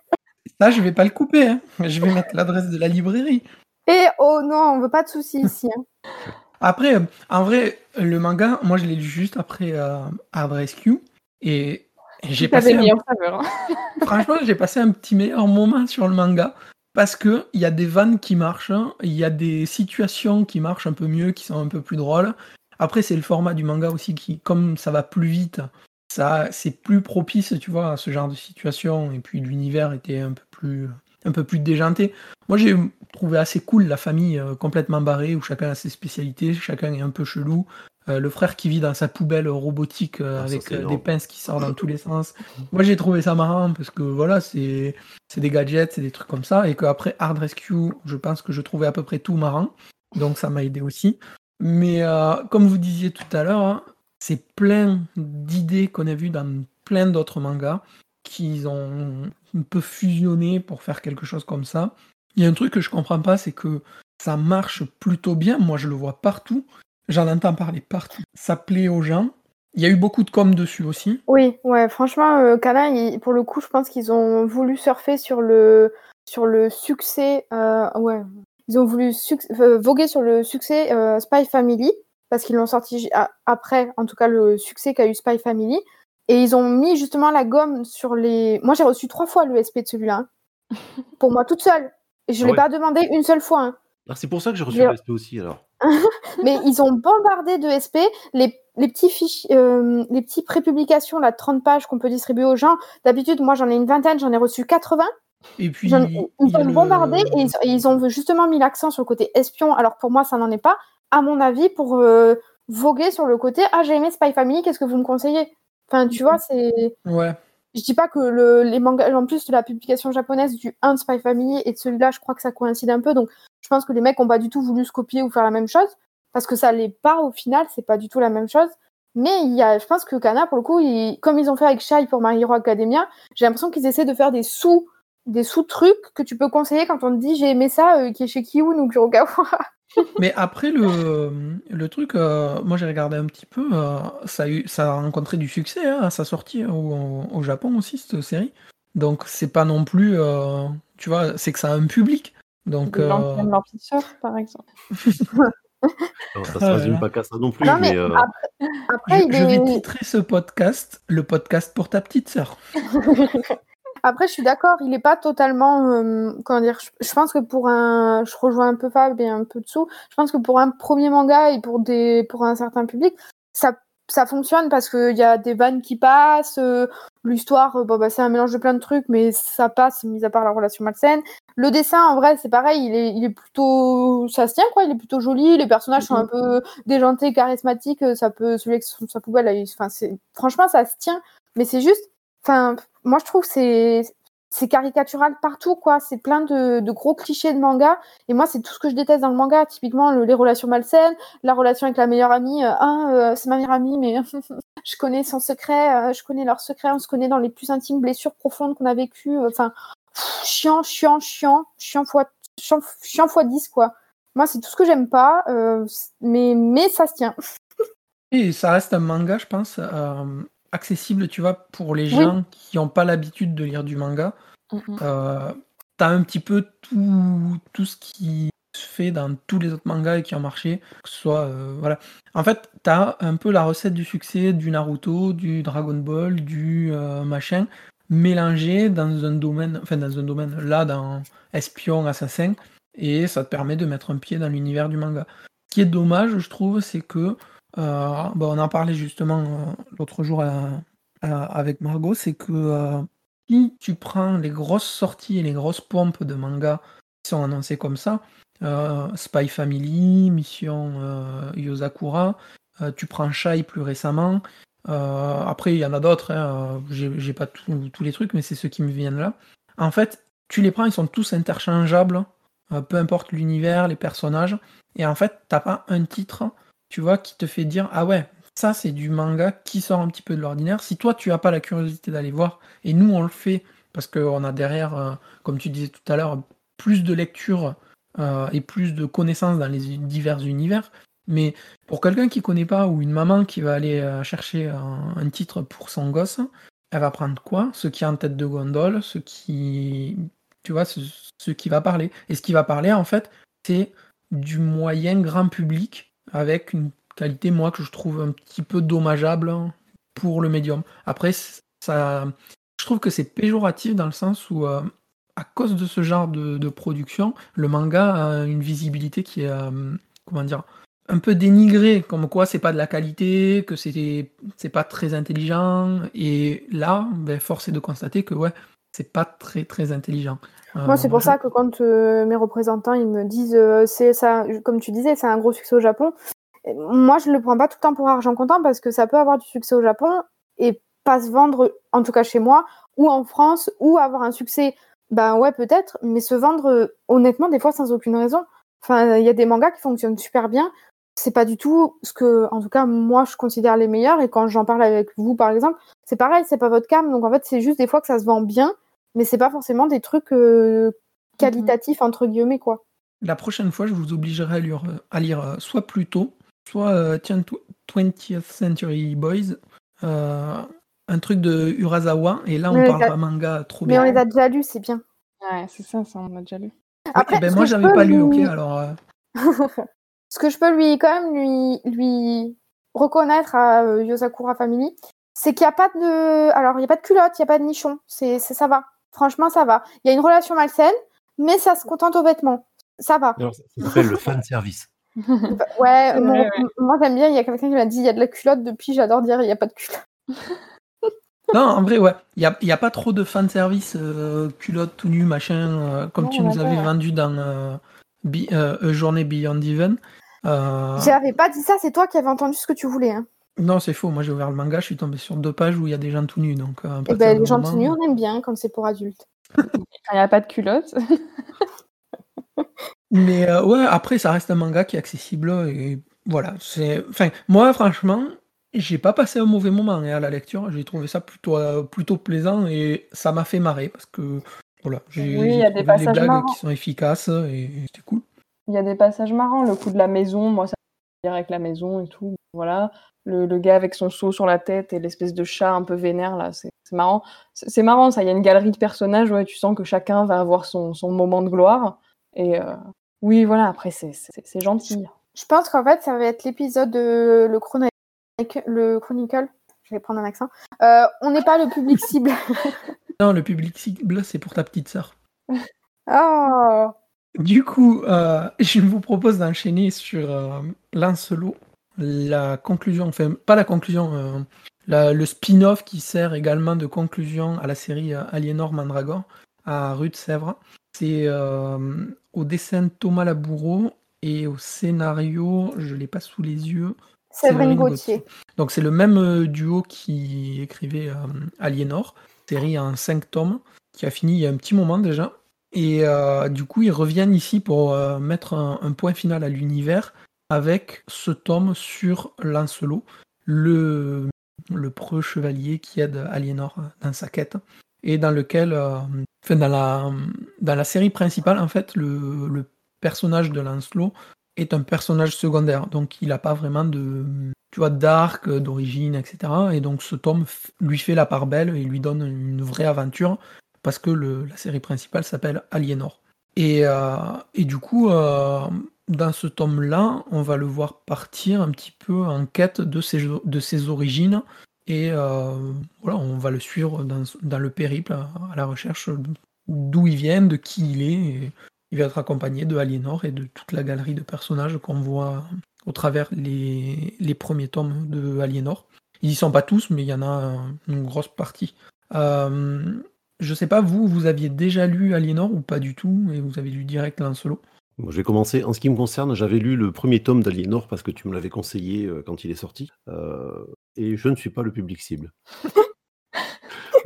ça, je vais pas le couper. hein. Je vais mettre l'adresse de la librairie. Et oh non, on veut pas de soucis ici. hein. Après, euh, en vrai, le manga, moi, je l'ai lu juste après euh, Hard Rescue. Et j'ai passé, un- meilleure saveur. hein. <laughs> franchement, j'ai passé un petit meilleur moment sur le manga. Parce que il y a des vannes qui marchent, hein, il y a des situations qui marchent un peu mieux, qui sont un peu plus drôles. Après, c'est le format du manga aussi qui, comme ça va plus vite, ça, c'est plus propice, tu vois, à ce genre de situation. Et puis l'univers était un peu plus, un peu plus déjanté. Moi, j'ai trouvé assez cool la famille euh, complètement barrée, où chacun a ses spécialités, chacun est un peu chelou. Euh, le frère qui vit dans sa poubelle robotique euh, Ah, avec des pinces qui sortent dans tous les sens. <laughs> Moi, j'ai trouvé ça marrant parce que voilà, c'est c'est des gadgets, c'est des trucs comme ça. Et qu'après Hard Rescue, je pense que je trouvais à peu près tout marrant. Donc ça m'a aidé aussi. Mais euh, comme vous disiez tout à l'heure, hein, c'est plein d'idées qu'on a vues dans plein d'autres mangas qu'ils ont un peu fusionné pour faire quelque chose comme ça. Il y a un truc que je comprends pas, c'est que ça marche plutôt bien. Moi, je le vois partout. J'en entends parler partout. Ça plaît aux gens. Il y a eu beaucoup de com dessus aussi. Oui, ouais, franchement, euh, Kana, pour le coup, je pense qu'ils ont voulu surfer sur le, sur le succès. euh, ouais, ils ont voulu voguer sur le succès Spy Family, parce qu'ils l'ont sorti après, en tout cas, le succès qu'a eu Spy Family. Et ils ont mis justement la gomme sur les. Moi, j'ai reçu trois fois l'ESP de celui-là. Hein. <laughs> pour moi, toute seule. Et je ne ah l'ai pas demandé une seule fois. Hein. C'est pour ça que j'ai reçu l'ESP aussi, alors. <laughs> Mais ils ont bombardé de SP les, les petits fichiers, euh, les petits prépublications, la 30 pages qu'on peut distribuer aux gens. D'habitude, moi, j'en ai une vingtaine, j'en ai reçu 80. Et puis, ils ont bombardé et ils, ont justement mis l'accent sur le côté espion. Alors pour moi, ça n'en est pas. À mon avis, pour euh, voguer sur le côté, ah j'ai aimé Spy Family, qu'est-ce que vous me conseillez? Enfin, tu vois, c'est. Ouais. Je dis pas que le, les mangas, en plus de la publication japonaise du 1 de Spy Family et de celui-là, je crois que ça coïncide un peu. Donc, je pense que les mecs ont pas du tout voulu se copier ou faire la même chose. Parce que ça l'est pas au final, c'est pas du tout la même chose. Mais il y a, je pense que Kana, pour le coup, comme ils ont fait avec Shai pour My Hero Academia, j'ai l'impression qu'ils essaient de faire des sous, des sous-trucs que tu peux conseiller quand on te dit j'ai aimé ça, euh, qui est chez Kiun ou Kurokawa. <laughs> Mais après, le, le truc, euh, moi j'ai regardé un petit peu, euh, ça, a eu, ça a rencontré du succès hein, à sa sortie au, au, Japon aussi, cette série. Donc c'est pas non plus, euh, tu vois, c'est que ça a un public. Donc, leur petite soeur, par exemple. <laughs> ça se résume pas qu'à ça non plus. mais, après, je, je, vais titrer ce podcast, le podcast pour ta petite sœur. <laughs> Après, je suis d'accord, il n'est pas totalement. Euh, comment dire je, pense que pour un. Je rejoins un peu Fab et un peu dessous. Je pense que pour un premier manga et pour, des, pour un certain public, ça, ça fonctionne parce qu'il y a des vannes qui passent. Euh, l'histoire, euh, bon, bah, c'est un mélange de plein de trucs, mais ça passe, mis à part la relation malsaine. Le dessin, en vrai, c'est pareil, il est, il est plutôt. Ça se tient, quoi. Il est plutôt joli. Les personnages sont un peu déjantés, charismatiques. Ça peut. Celui avec sa poubelle, enfin, franchement, ça se tient. Mais c'est juste Enfin, moi, je trouve que c'est caricatural partout, quoi. C'est plein de, gros clichés de manga. Et moi, c'est tout ce que je déteste dans le manga. Typiquement, les relations malsaines, la relation avec la meilleure amie. Ah, c'est ma meilleure amie, mais <laughs> je connais son secret, euh, je connais leur secret, on se connaît dans les plus intimes blessures profondes qu'on a vécues. Enfin, chiant, chiant, chiant, chiant fois, chiant, chiant fois 10, quoi. Moi, c'est tout ce que j'aime pas, mais, mais ça se tient. <laughs> Et ça reste un manga, je pense, accessible, tu vois, pour les gens qui n'ont pas l'habitude de lire du manga. Mm, mm. Euh, t'as un petit peu tout, tout ce qui se fait dans tous les autres mangas et qui ont marché, que ce soit euh, voilà. En fait, t'as un peu la recette du succès du Naruto, du Dragon Ball, du euh, machin, mélangé dans un domaine, enfin dans un domaine là, dans espion, assassin, et ça te permet de mettre un pied dans l'univers du manga. Ce qui est dommage, je trouve, c'est que euh, on en parlait justement euh, l'autre jour avec Margot, c'est que si euh, tu prends les grosses sorties et les grosses pompes de manga qui sont annoncées comme ça, Spy Family, Mission Yosakura, tu prends Shai plus récemment, après il y en a d'autres, hein, j'ai pas tous les trucs, mais c'est ceux qui me viennent là. En fait, tu les prends, ils sont tous interchangeables, peu importe l'univers, les personnages, et en fait, t'as pas un titre tu vois, qui te fait dire ah ouais, ça c'est du manga qui sort un petit peu de l'ordinaire. Si toi tu as pas la curiosité d'aller voir, et nous on le fait parce qu'on a derrière, euh, comme tu disais tout à l'heure, plus de lecture euh, et plus de connaissances dans les divers univers. Mais pour quelqu'un qui connaît pas ou une maman qui va aller euh, chercher un, titre pour son gosse, elle va prendre quoi? Ce qui est en tête de gondole, ce qui, tu vois, ce qui va parler. Et ce qui va parler en fait, c'est du moyen grand public avec une qualité, moi, que je trouve un petit peu dommageable pour le médium. Après, ça, je trouve que c'est péjoratif dans le sens où, euh, à cause de ce genre de, production, le manga a une visibilité qui est, euh, comment dire, un peu dénigrée, comme quoi c'est pas de la qualité, que c'est pas très intelligent. Et là, ben, force est de constater que ouais, c'est pas très très intelligent. Moi, c'est pour euh, ça que quand euh, mes représentants ils me disent, euh, c'est ça, comme tu disais, c'est un gros succès au Japon. Moi, je ne le prends pas tout le temps pour argent comptant parce que ça peut avoir du succès au Japon et pas se vendre, en tout cas chez moi, ou en France, ou avoir un succès, ben ouais, peut-être, mais se vendre honnêtement, des fois, sans aucune raison. Enfin, il y a des mangas qui fonctionnent super bien. C'est pas du tout ce que, en tout cas, moi, je considère les meilleurs. Et quand j'en parle avec vous, par exemple, c'est pareil, c'est pas votre cam. Donc, en fait, c'est juste des fois que ça se vend bien mais c'est pas forcément des trucs euh, qualitatifs entre guillemets quoi. La prochaine fois, je vous obligerai à lire, à lire euh, soit Pluto, soit euh, 20th Century Boys, euh, un truc de Urasawa, et là on parle d'un manga trop bien. Mais on les a déjà lus, c'est bien. Ouais, c'est ça, ça, on a déjà lu. Après, ben, moi, j'avais pas lu, ok, alors. Euh. <laughs> ce que je peux lui, quand même, lui, lui reconnaître à euh, Yosakura Family, c'est qu'il n'y a pas de. Alors, il n'y a pas de culotte, il n'y a pas de nichon. C'est, ça va. Franchement, ça va. Il y a une relation malsaine, mais ça se contente aux vêtements. Ça va. Alors, ça s'appelle le fan service. <laughs> ouais, moi j'aime bien. Il y a quelqu'un qui m'a dit il y a de la culotte depuis. J'adore dire il n'y a pas de culotte. <laughs> non, en vrai, ouais. Il n'y a, y a, pas trop de fan service euh, culotte tout nu, machin, euh, comme tu nous avais vendu dans euh, Journée Beyond Even. J'avais pas dit ça, c'est toi qui avais entendu ce que tu voulais. Hein. Non, c'est faux. Moi, j'ai ouvert le manga, je suis tombé sur deux pages où il y a des gens tout nus. Donc, Et eh ben, les gens tout nus, on aime bien quand c'est pour adultes. Il n'y a pas de culotte. <laughs> Mais euh, ouais, après, ça reste un manga qui est accessible et voilà. C'est, enfin, moi, franchement, j'ai pas passé un mauvais moment hein, à la lecture. J'ai trouvé ça plutôt, euh, plutôt plaisant et ça m'a fait marrer parce que voilà, j'ai, oui, y a des blagues qui sont efficaces et c'était cool. Il y a des passages marrants. Le coup de la maison, moi, ça avec la maison et tout. Voilà. Le, le, gars avec son seau sur la tête et l'espèce de chat un peu vénère, là, c'est, marrant. C'est, marrant, ça. Il y a une galerie de personnages, ouais, tu sens que chacun va avoir son, son moment de gloire. Et euh, oui, voilà, après, c'est gentil. Je pense qu'en fait, ça va être l'épisode de le, Chronicle, le Chronicle. Je vais prendre un accent. Euh, on n'est pas le public cible. <laughs> non, le public cible, c'est pour ta petite sœur. Oh Du coup, euh, <laughs> je vous propose d'enchaîner sur euh, Lancelot, la conclusion, enfin, pas la conclusion, le spin-off qui sert également de conclusion à la série Aliénor Mandragore à Rue de Sèvres. C'est au dessin Thomas Laboureau et au scénario, je ne l'ai pas sous les yeux. Séverine Gauthier. Donc c'est le même euh, duo qui écrivait euh, Aliénor, série en 5 tomes, qui a fini il y a un petit moment déjà. Et euh, du coup, ils reviennent ici pour mettre un, point final à l'univers avec ce tome sur Lancelot, le, preux chevalier qui aide Aliénor dans sa quête, et dans lequel dans la, dans la série principale, en fait, le, personnage de Lancelot est un personnage secondaire. Donc, il n'a pas vraiment de, tu d'arc, d'origine, etc. Et donc, ce tome lui fait la part belle et lui donne une vraie aventure parce que la série principale s'appelle Aliénor. Et, euh, du coup, euh, dans ce tome-là, on va le voir partir un petit peu en quête de ses, origines et euh, voilà, on va le suivre dans, le périple à, la recherche d'où il vient, de qui il est. Il va être accompagné de Aliénor et de toute la galerie de personnages qu'on voit au travers les, premiers tomes de Aliénor. Ils y sont pas tous, mais il y en a une grosse partie. Je sais pas, vous, vous aviez déjà lu Aliénor ou pas du tout, et vous avez lu direct Lancelot je vais commencer. En ce qui me concerne, j'avais lu le premier tome d'Aliénor parce que tu me l'avais conseillé euh, quand il est sorti. Euh, et je ne suis pas le public cible. <laughs>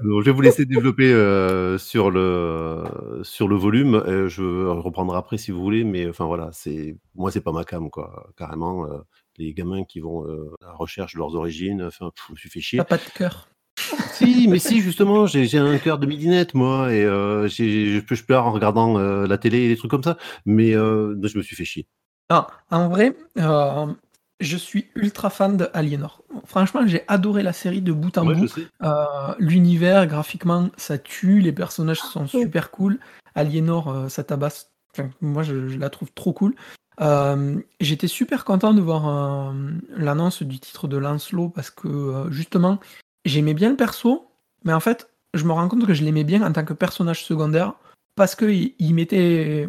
je vais vous laisser développer euh, sur, le, sur le volume. je reprendrai après si vous voulez, mais enfin voilà, c'est moi c'est pas ma cam quoi, carrément. les gamins qui vont à la recherche de leurs origines, enfin, je me suis fait chier. T'as pas de cœur. Si, mais si, justement, j'ai un cœur de midinette, moi, et euh, je, peux, je pleure en regardant euh, la télé et des trucs comme ça, mais euh, je me suis fait chier. Ah, en vrai, je suis ultra fan de Aliénor. Franchement, j'ai adoré la série de bout en bout. L'univers, graphiquement, ça tue, les personnages sont super cool. Aliénor, ça tabasse. moi, je, je, la trouve trop cool. J'étais super content de voir l'annonce du titre de Lancelot parce que justement, j'aimais bien le perso, mais en fait, je me rends compte que je l'aimais bien en tant que personnage secondaire parce que il, mettait.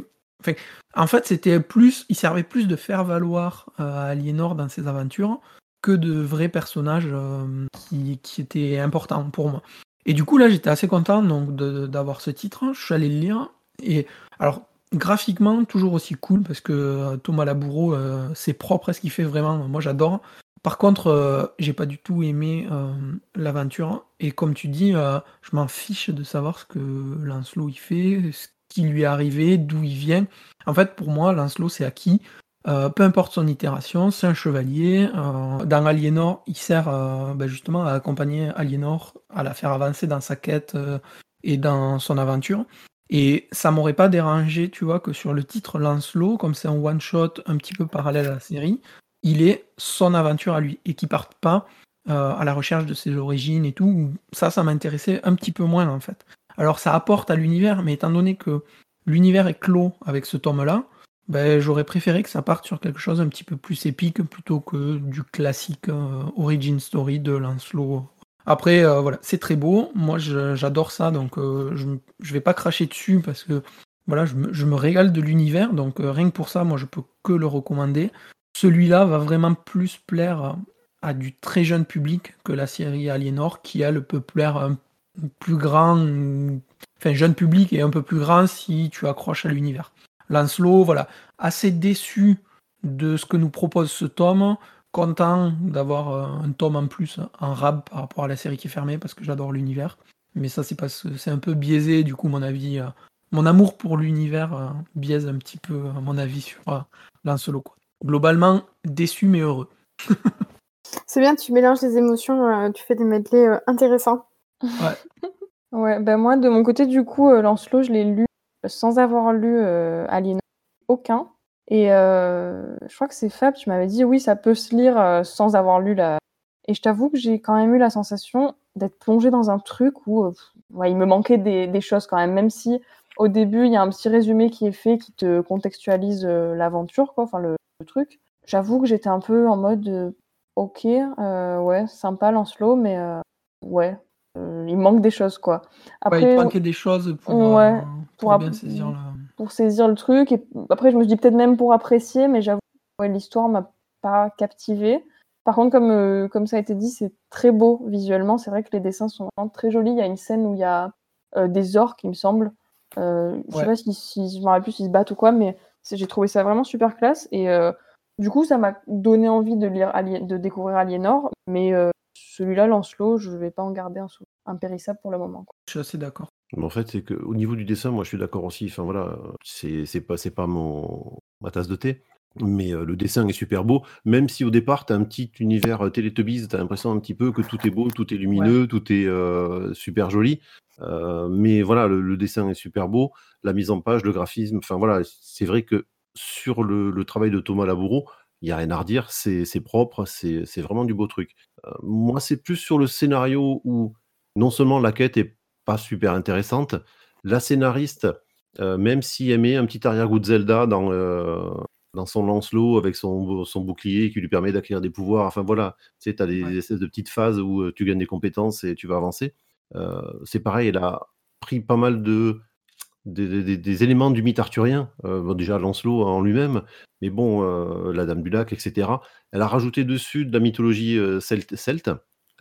En fait, c'était plus, il servait plus de faire valoir euh, Aliénor dans ses aventures que de vrais personnages euh, qui, qui, étaient importants pour moi. Et du coup, là, j'étais assez content donc d'avoir ce titre. Je suis allé le lire. Et alors, graphiquement, toujours aussi cool parce que euh, Thomas Laboureau, c'est propre à ce qu'il fait vraiment. Moi, j'adore. Par contre, euh, j'ai pas du tout aimé euh, l'aventure. Et comme tu dis, euh, je m'en fiche de savoir ce que Lancelot il fait, ce qui lui est arrivé, d'où il vient. En fait, pour moi, Lancelot c'est acquis. peu importe son itération, c'est un chevalier. dans Aliénor, il sert ben, justement à accompagner Aliénor, à la faire avancer dans sa quête et dans son aventure. Et ça m'aurait pas dérangé, tu vois, que sur le titre Lancelot, comme c'est un one-shot un petit peu parallèle à la série, il est son aventure à lui et qui parte pas euh, à la recherche de ses origines et tout. Ça, ça m'intéressait un petit peu moins en fait. Alors ça apporte à l'univers, mais étant donné que l'univers est clos avec ce tome-là, ben, j'aurais préféré que ça parte sur quelque chose un petit peu plus épique plutôt que du classique euh, origin story de Lancelot. Après, euh, voilà, c'est très beau. Moi, j'adore ça, donc je, je vais pas cracher dessus parce que voilà, je me, je me régale de l'univers, donc rien que pour ça, moi, je peux que le recommander. Celui-là va vraiment plus plaire à du très jeune public que la série Aliénor, qui elle peut plaire un plus grand, enfin jeune public et un peu plus grand si tu accroches à l'univers. Lancelot, voilà, assez déçu de ce que nous propose ce tome, content d'avoir euh, un tome en plus en rab par rapport à la série qui est fermée parce que j'adore l'univers. Mais ça c'est parce que c'est un peu biaisé du coup mon avis, euh, mon amour pour l'univers euh, biaise un petit peu mon avis sur Lancelot. Globalement déçu mais heureux. c'est bien, tu mélanges les émotions, tu fais des medley intéressants. Ouais. <laughs> ouais, ben moi de mon côté du coup Lancelot je l'ai lu sans avoir lu euh, Aliénor, aucun. Et euh, je crois que c'est Fab, tu m'avais dit oui, ça peut se lire euh, sans avoir lu la. Et je t'avoue que j'ai quand même eu la sensation d'être plongée dans un truc où il me manquait des, choses quand même, même si au début il y a un petit résumé qui est fait qui te contextualise l'aventure, quoi, enfin le, truc. J'avoue que j'étais un peu en mode ok, ouais, sympa Lancelot, mais ouais, il manque des choses quoi. Après, il manquait des choses pour, ouais pour, bien saisir le... pour saisir le truc. Et après, je me dis peut-être même pour apprécier, mais j'avoue, ouais, l'histoire m'a pas captivé. Par contre, comme, euh, comme ça a été dit, c'est très beau visuellement. C'est vrai que les dessins sont vraiment très jolis. Il y a une scène où il y a euh, des orques, il me semble. Euh, je sais pas si, si je me rappelle plus s'ils se battent ou quoi, mais j'ai trouvé ça vraiment super classe. Et du coup, ça m'a donné envie de lire de découvrir Aliénor, mais celui-là, Lancelot, je vais pas en garder un impérissable pour le moment. Je suis assez d'accord. En fait, c'est qu'au niveau du dessin, moi, je suis d'accord aussi. Enfin, voilà, c'est c'est pas c'est pas mon ma tasse de thé, mais le dessin est super beau. Même si au départ, tu as un petit univers, heu, Teletubbies, tu as l'impression un petit peu que tout est beau, tout est lumineux, tout est, super joli. mais voilà, le dessin est super beau, la mise en page, le graphisme, enfin voilà, c'est vrai que sur le le travail de Thomas Laboureau, il y a rien à redire, c'est propre, c'est vraiment du beau truc. moi, c'est plus sur le scénario où non seulement la quête est pas super intéressante. La scénariste, euh, même si elle met un petit arrière-goût de Zelda dans, euh, dans son Lancelot avec son, son bouclier qui lui permet d'acquérir des pouvoirs, enfin voilà, tu sais, tu as des espèces de petites phases où euh, tu gagnes des compétences et tu vas avancer. c'est pareil, elle a pris pas mal de, des, éléments du mythe arthurien, déjà Lancelot en lui-même, mais bon, la Dame du Lac, etc. Elle a rajouté dessus de la mythologie celte, celte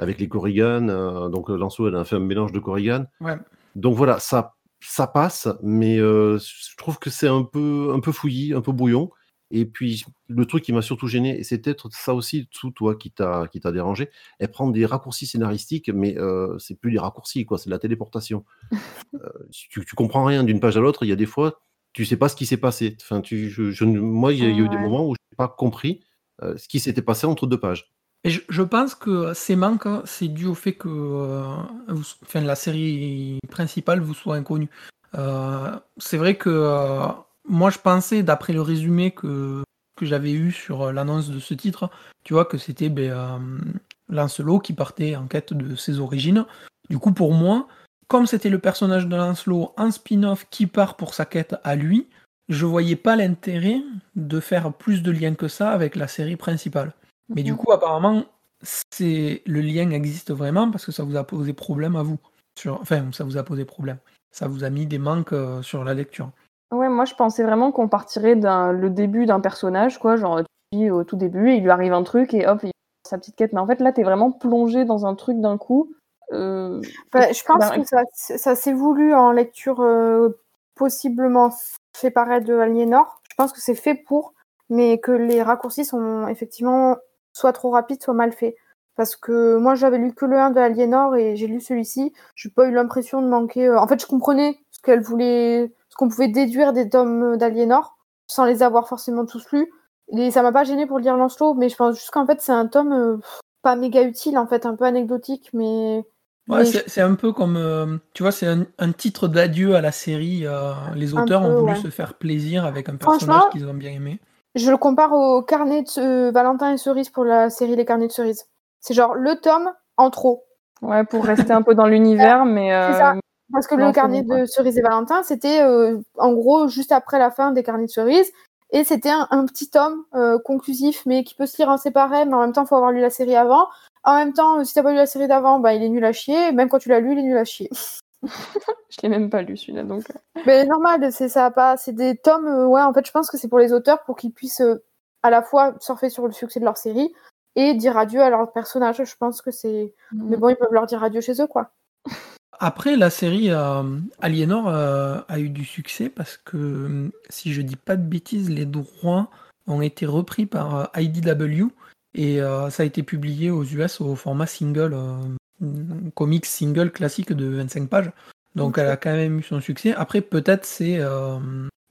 avec les Korrigan. Euh, donc Lancelot, elle a fait un mélange de Korrigan. Donc voilà, ça, ça passe, mais euh, je trouve que c'est un peu, un peu fouillis, un peu brouillon. Et puis, le truc qui m'a surtout gêné, et c'est peut-être ça aussi, tout toi, qui t'a, dérangé, elle prend des raccourcis scénaristiques, mais euh, c'est plus des raccourcis, quoi, c'est de la téléportation. <laughs> tu, tu comprends rien d'une page à l'autre, il y a des fois, tu sais pas ce qui s'est passé. Enfin, tu, je, moi, il y, a eu des moments où je n'ai pas compris ce qui s'était passé entre deux pages. Et je, pense que ces manques, c'est dû au fait que euh, la série principale vous soit inconnue. Euh, c'est vrai que euh, moi je pensais, d'après le résumé que, que j'avais eu sur l'annonce de ce titre, tu vois, que c'était ben, Lancelot qui partait en quête de ses origines. Du coup, pour moi, comme c'était le personnage de Lancelot en spin-off qui part pour sa quête à lui, je voyais pas l'intérêt de faire plus de liens que ça avec la série principale. Mais du mhm. coup, apparemment, c'est le lien existe vraiment parce que ça vous a posé problème à vous. Sur... Enfin, ça vous a posé problème. Ça vous a mis des manques euh, sur la lecture. Ouais, moi je pensais vraiment qu'on partirait d'un le début d'un personnage, quoi, genre au tout début, et il lui arrive un truc et hop, il a sa petite quête. Mais en fait, là, t'es vraiment plongé dans un truc d'un coup. Euh, je pense bah, que ça, ça s'est voulu en lecture euh, possiblement séparée de Aliénor. Je pense que c'est fait pour, mais que les raccourcis sont effectivement soit trop rapide, soit mal fait. Parce que moi, j'avais lu que le 1 de Aliénor et j'ai lu celui-ci. J'ai pas eu l'impression de manquer. Euh, en fait, je comprenais ce qu'elle voulait, qu'on pouvait déduire des tomes d'Aliénor sans les avoir forcément tous lus. Et ça m'a pas gêné pour lire Lancelot, mais je pense juste qu'en fait, c'est un tome euh, pas méga utile, en fait, un peu anecdotique, mais. Ouais, c'est un peu comme, euh, tu vois, c'est un, titre d'adieu à la série. les auteurs ont voulu se faire plaisir avec un personnage qu'ils ont bien aimé. Je le compare au carnet de euh, Valentin et Cerise pour la série Les Carnets de Cerise. C'est genre le tome en trop. Ouais, pour rester un peu dans l'univers, <laughs> mais, euh, Parce que Non, le carnet de Cerise et Valentin, c'était euh, en gros juste après la fin des carnets de Cerise. Et c'était un, un petit tome euh, conclusif, mais qui peut se lire en séparé, mais en même temps, il faut avoir lu la série avant. En même temps, euh, si t'as pas lu la série d'avant, bah, il est nul à chier. Même quand tu l'as lu, il est nul à chier. <laughs> Je l'ai même pas lu celui-là, donc. Mais normal, c'est ça pas, c'est des tomes. euh, ouais, en fait, je pense que c'est pour les auteurs pour qu'ils puissent euh, à la fois surfer sur le succès de leur série et dire adieu à leurs personnages. Je pense que c'est. Mais bon, ils peuvent leur dire adieu chez eux, quoi. <laughs> Après, la série euh, Aliénor euh, a eu du succès parce que, hum, si je dis pas de bêtises, les droits ont été repris par euh, IDW et euh, ça a été publié aux US au format single, euh, comics single classique de 25 pages. Donc elle a quand même eu son succès. Après, peut-être c'est euh,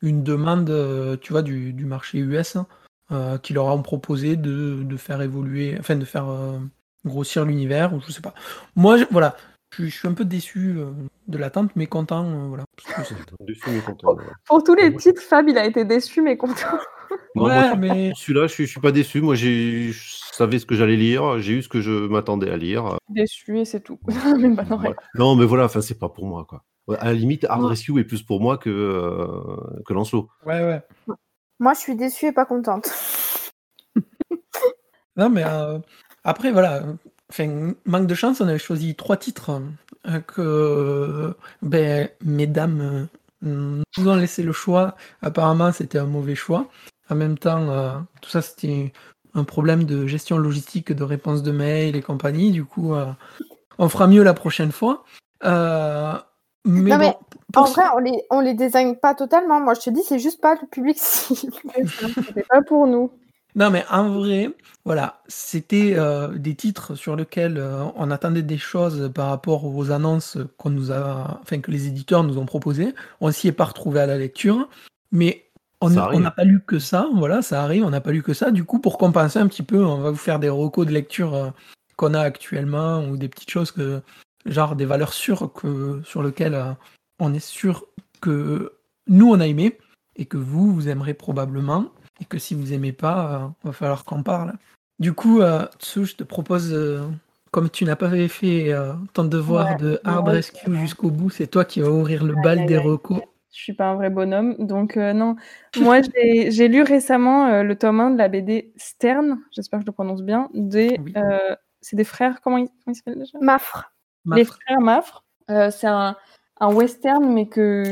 une demande, euh, tu vois, du, du marché US hein, euh, qui leur ont proposé de, de faire évoluer, enfin de faire euh, grossir l'univers, ou je sais pas. Moi, je- voilà, je, je suis un peu déçu euh, de l'attente, mais content, euh, voilà. parce que c'est- Dessus, mais content. ouais. Pour tous les titres, Fab, il a été déçu, mais content. <laughs> Non, Ouais, moi, mais pour Celui-là, je suis, je suis pas déçu. Moi, j'ai, je savais ce que j'allais lire. J'ai eu ce que je m'attendais à lire. déçu et c'est tout. <laughs> mais bah non, mais voilà, enfin, c'est pas pour moi, quoi. À la limite, Hard Ouais. Rescue est plus pour moi que, euh, que Lancelot. ouais, ouais. Moi, je suis déçue et pas contente. <laughs> Non, mais euh, après, voilà. Enfin, manque de chance, on avait choisi trois titres euh, que ben, mesdames euh, nous ont laissé le choix. Apparemment, c'était un mauvais choix. En même temps, euh, tout ça, c'était un problème de gestion logistique, de réponse de mail et compagnie. Du coup, euh, on fera mieux la prochaine fois. Euh, mais Non, bon, En vrai, on les, on les désigne pas totalement. Moi, je te dis, c'est juste pas le public <laughs> cible. C'était pas pour nous. Non, mais en vrai, voilà, c'était euh, des titres sur lesquels euh, on attendait des choses par rapport aux annonces qu'on nous a, enfin que les éditeurs nous ont proposées. On s'y est pas retrouvé à la lecture, mais on n'a pas lu que ça. Voilà, ça arrive, on n'a pas lu que ça. Du coup, pour compenser un petit peu, on va vous faire des recos de lecture euh, qu'on a actuellement ou des petites choses que, genre des valeurs sûres que sur lesquelles on est sûr que nous on a aimé et que vous vous aimerez probablement et que si vous aimez pas, euh, va falloir qu'on parle. Du coup, euh, Tsu, je te propose, euh, comme tu n'as pas fait euh, ton devoir Ouais, de Hard ouais, Rescue ouais. jusqu'au bout, c'est toi qui vas ouvrir le bal des recos. Je suis pas un vrai bonhomme, donc euh, non. Moi, <laughs> j'ai lu récemment euh, le tome 1 de la BD Stern, j'espère que je le prononce bien, des, Oui. euh, c'est des frères, comment ils comment ils s'appellent déjà? Mafre. Les frères Mafre. Euh, c'est un, un western, mais que,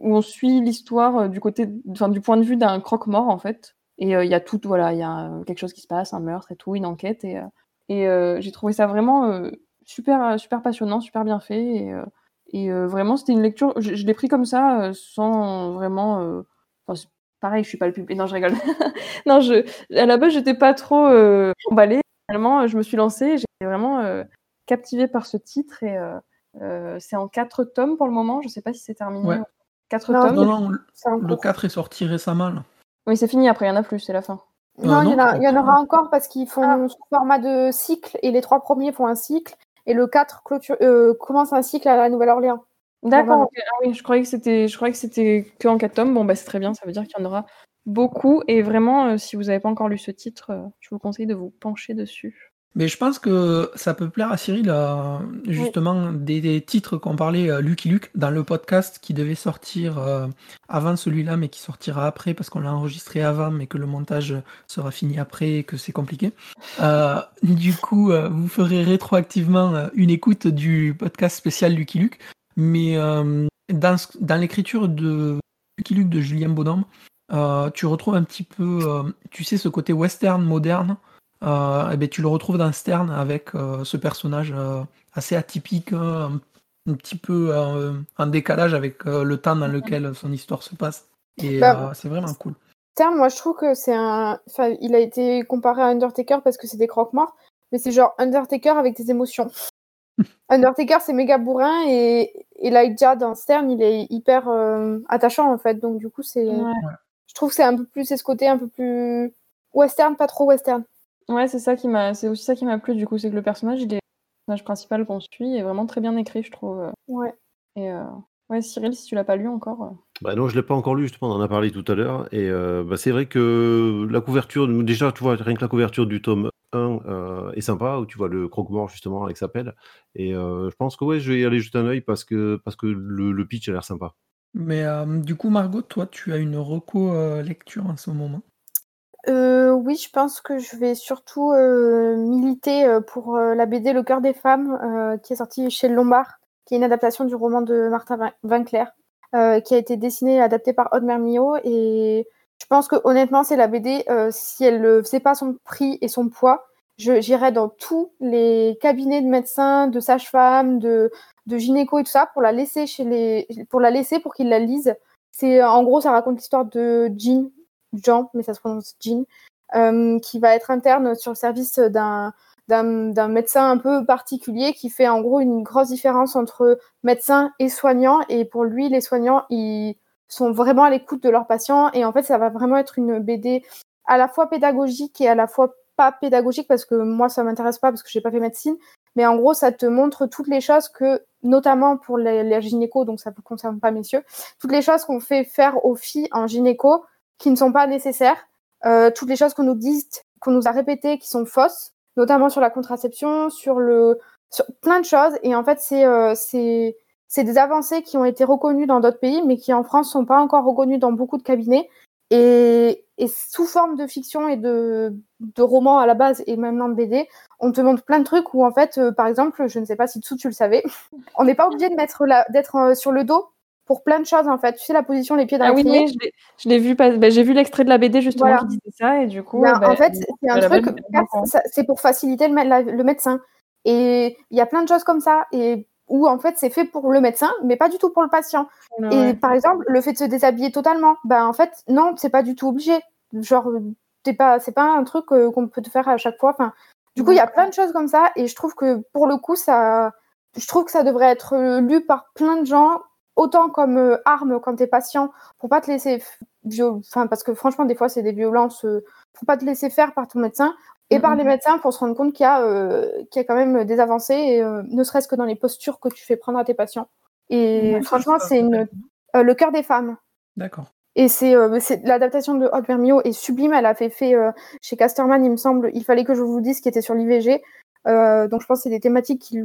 où on suit l'histoire euh, du côté, enfin, du point de vue d'un croque-mort, en fait. Et euh, il y a tout, voilà, il y a euh, quelque chose qui se passe, un meurtre et tout, une enquête. Et, et j'ai trouvé ça vraiment super, super passionnant, super bien fait. Et, et vraiment, c'était une lecture, je, je l'ai pris comme ça, sans vraiment. enfin, pareil, je suis pas le public. Non, je rigole. <laughs> non, je, à la base, j'étais pas trop euh, emballée. Finalement, je me suis lancée, j'étais vraiment euh, captivée par ce titre. Et euh, c'est en quatre tomes pour le moment, je sais pas si c'est terminé. Ouais. Quatre Non, tomes. Non, non, le cours. 4 est sorti récemment. là. Oui, c'est fini, après, il y en a plus, c'est la fin. Non, Euh, il y, en non, a- il y en aura encore parce qu'ils font sous format de cycle et les trois premiers font un cycle et le 4 clôture, euh, commence un cycle à la Nouvelle-Orléans. D'accord. Ah oui, je croyais que c'était, je croyais que c'était que en quatre tomes. Bon, bah, c'est très bien, ça veut dire qu'il y en aura beaucoup. Et vraiment, euh, si vous n'avez pas encore lu ce titre, euh, je vous conseille de vous pencher dessus. Mais je pense que ça peut plaire à Cyril, euh, justement, des, des titres qu'on parlait euh, Lucky Luke dans le podcast qui devait sortir euh, avant celui-là, mais qui sortira après parce qu'on l'a enregistré avant, mais que le montage sera fini après et que c'est compliqué. Du coup, vous ferez rétroactivement une écoute du podcast spécial Lucky Luke. Mais dans, dans l'écriture de Lucky Luke de Julien Bonhomme, tu retrouves un petit peu, tu sais, ce côté western moderne. Euh, eh ben, tu le retrouves dans Stern avec euh, ce personnage euh, assez atypique, euh, un, un petit peu en décalage avec le temps dans lequel son histoire se passe. Et Bah, c'est vraiment cool. Terme, moi je trouve que c'est un. Enfin, il a été comparé à Undertaker parce que c'est des croque-morts, mais c'est genre Undertaker avec des émotions. <laughs> Undertaker c'est méga bourrin et Elijah dans Stern il est hyper euh, attachant en fait, donc du coup c'est. Ouais, Je trouve que c'est un peu plus, c'est ce côté un peu plus western, pas trop western. Ouais c'est ça qui m'a, c'est aussi ça qui m'a plu du coup, c'est que le personnage, il est, le personnage principal qu'on suit est vraiment très bien écrit, je trouve. euh. Ouais. Et euh, ouais, Cyril, si tu l'as pas lu encore. euh, Bah non, je l'ai pas encore lu, justement, on en a parlé tout à l'heure. Et euh, bah, c'est vrai que la couverture, déjà, tu vois, rien que la couverture du tome 1 est sympa, où tu vois le croque-mort justement avec sa pelle. Et je pense que ouais, je vais y aller jeter un œil parce que, parce que le, le pitch a l'air sympa. Mais du coup, Margot, toi, tu as une reco lecture en ce moment? Oui, je pense que je vais surtout militer pour la BD Le cœur des femmes, qui est sortie chez Lombard, qui est une adaptation du roman de Martha Vinclair, qui a été dessinée et adaptée par Aude Mermillot. Et je pense que honnêtement, c'est la BD, si elle ne faisait pas son prix et son poids, j'irais dans tous les cabinets de médecins, de sages-femmes, de, de gynéco et tout ça pour la laisser chez les, pour la laisser pour qu'ils la lisent. C'est en gros, ça raconte l'histoire de Jean, Jean, mais ça se prononce Jean, euh, qui va être interne sur le service d'un d'un médecin un peu particulier qui fait en gros une grosse différence entre médecin et soignant. Et pour lui, les soignants, ils sont vraiment à l'écoute de leurs patients. Et en fait, ça va vraiment être une BD à la fois pédagogique et à la fois pas pédagogique parce que moi, ça m'intéresse pas parce que j'ai pas fait médecine. Mais en gros, ça te montre toutes les choses que, notamment pour les, les gynécos, donc ça ne concerne pas messieurs, toutes les choses qu'on fait faire aux filles en gynéco qui ne sont pas nécessaires, euh, toutes les choses qu'on nous dit, qu'on nous a répétées, qui sont fausses, notamment sur la contraception, sur le, sur plein de choses. Et en fait, c'est euh, c'est des avancées qui ont été reconnues dans d'autres pays, mais qui en France sont pas encore reconnues dans beaucoup de cabinets. Et, et sous forme de fiction et de, de romans à la base et maintenant de BD, on te montre plein de trucs où en fait, euh, par exemple, je ne sais pas si dessous tu le savais, <laughs> on n'est pas obligé de mettre d'être euh, sur le dos pour plein de choses en fait. Tu sais la position les pieds dans ah la oui, oui, je l'ai vu, bah, j'ai vu l'extrait de la BD justement voilà. qui disait ça et du coup. Ben, bah, en fait, c'est un truc, c'est pour faciliter le, le, médecin. Et il y a plein de choses comme ça et où en fait c'est fait pour le médecin, mais pas du tout pour le patient. Ouais. Et par exemple, le fait de se déshabiller totalement, ben en fait non, c'est pas du tout obligé. Genre, c'est pas, c'est pas un truc qu'on peut te faire à chaque fois. Enfin, du coup, il y a plein de choses comme ça et je trouve que pour le coup, ça, je trouve que ça devrait être lu par plein de gens autant comme euh, arme quand tu es patient, pour pas te laisser, enfin parce que franchement des fois c'est des violences, euh, pour pas te laisser faire par ton médecin et mm par les médecins pour se rendre compte qu'il y, euh, qu y, a quand même des avancées, et, euh, ne serait-ce que dans les postures que tu fais prendre à tes patients. Et ouais, franchement c'est une euh, le cœur des femmes. D'accord. Et c'est l'adaptation de Hot Vermio est sublime. Elle a fait fait chez Casterman, il me semble. Il fallait que je vous dise qui était sur l'IVG. donc je pense que c'est des thématiques qui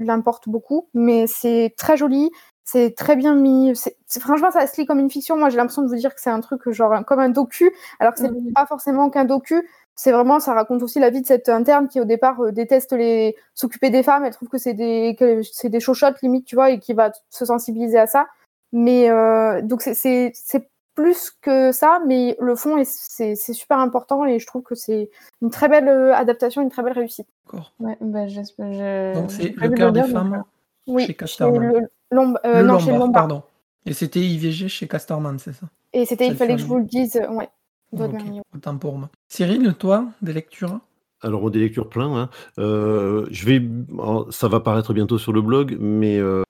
l'importent beaucoup, mais c'est très joli. C'est très bien mis. C'est, franchement, ça se lit comme une fiction. Moi, j'ai l'impression de vous dire que c'est un truc genre comme un docu, alors que c'est mmh. pas forcément qu'un docu. C'est vraiment, ça raconte aussi la vie de cette interne qui au départ euh, déteste les s'occuper des femmes. Elle trouve que c'est des que c'est des chochottes limite, tu vois, et qui va se sensibiliser à ça. Mais euh, donc c'est, plus que ça, mais le fond est, c'est, super important et je trouve que c'est une très belle adaptation, une très belle réussite. D'accord. Ouais, bah. Je... Donc c'est le cœur des femmes. Oui, chez Casterman. Le, Lomb euh, le non, Lombard, chez Lombard. pardon. Et c'était IVG chez Casterman, c'est ça? Et c'était, il fallait que je vous le dise, ouais. Okay. Autant pour moi. Cyril, toi, des lectures? Alors, des lectures plein. Hein. Euh, je vais, ça va paraître bientôt sur le blog, mais euh,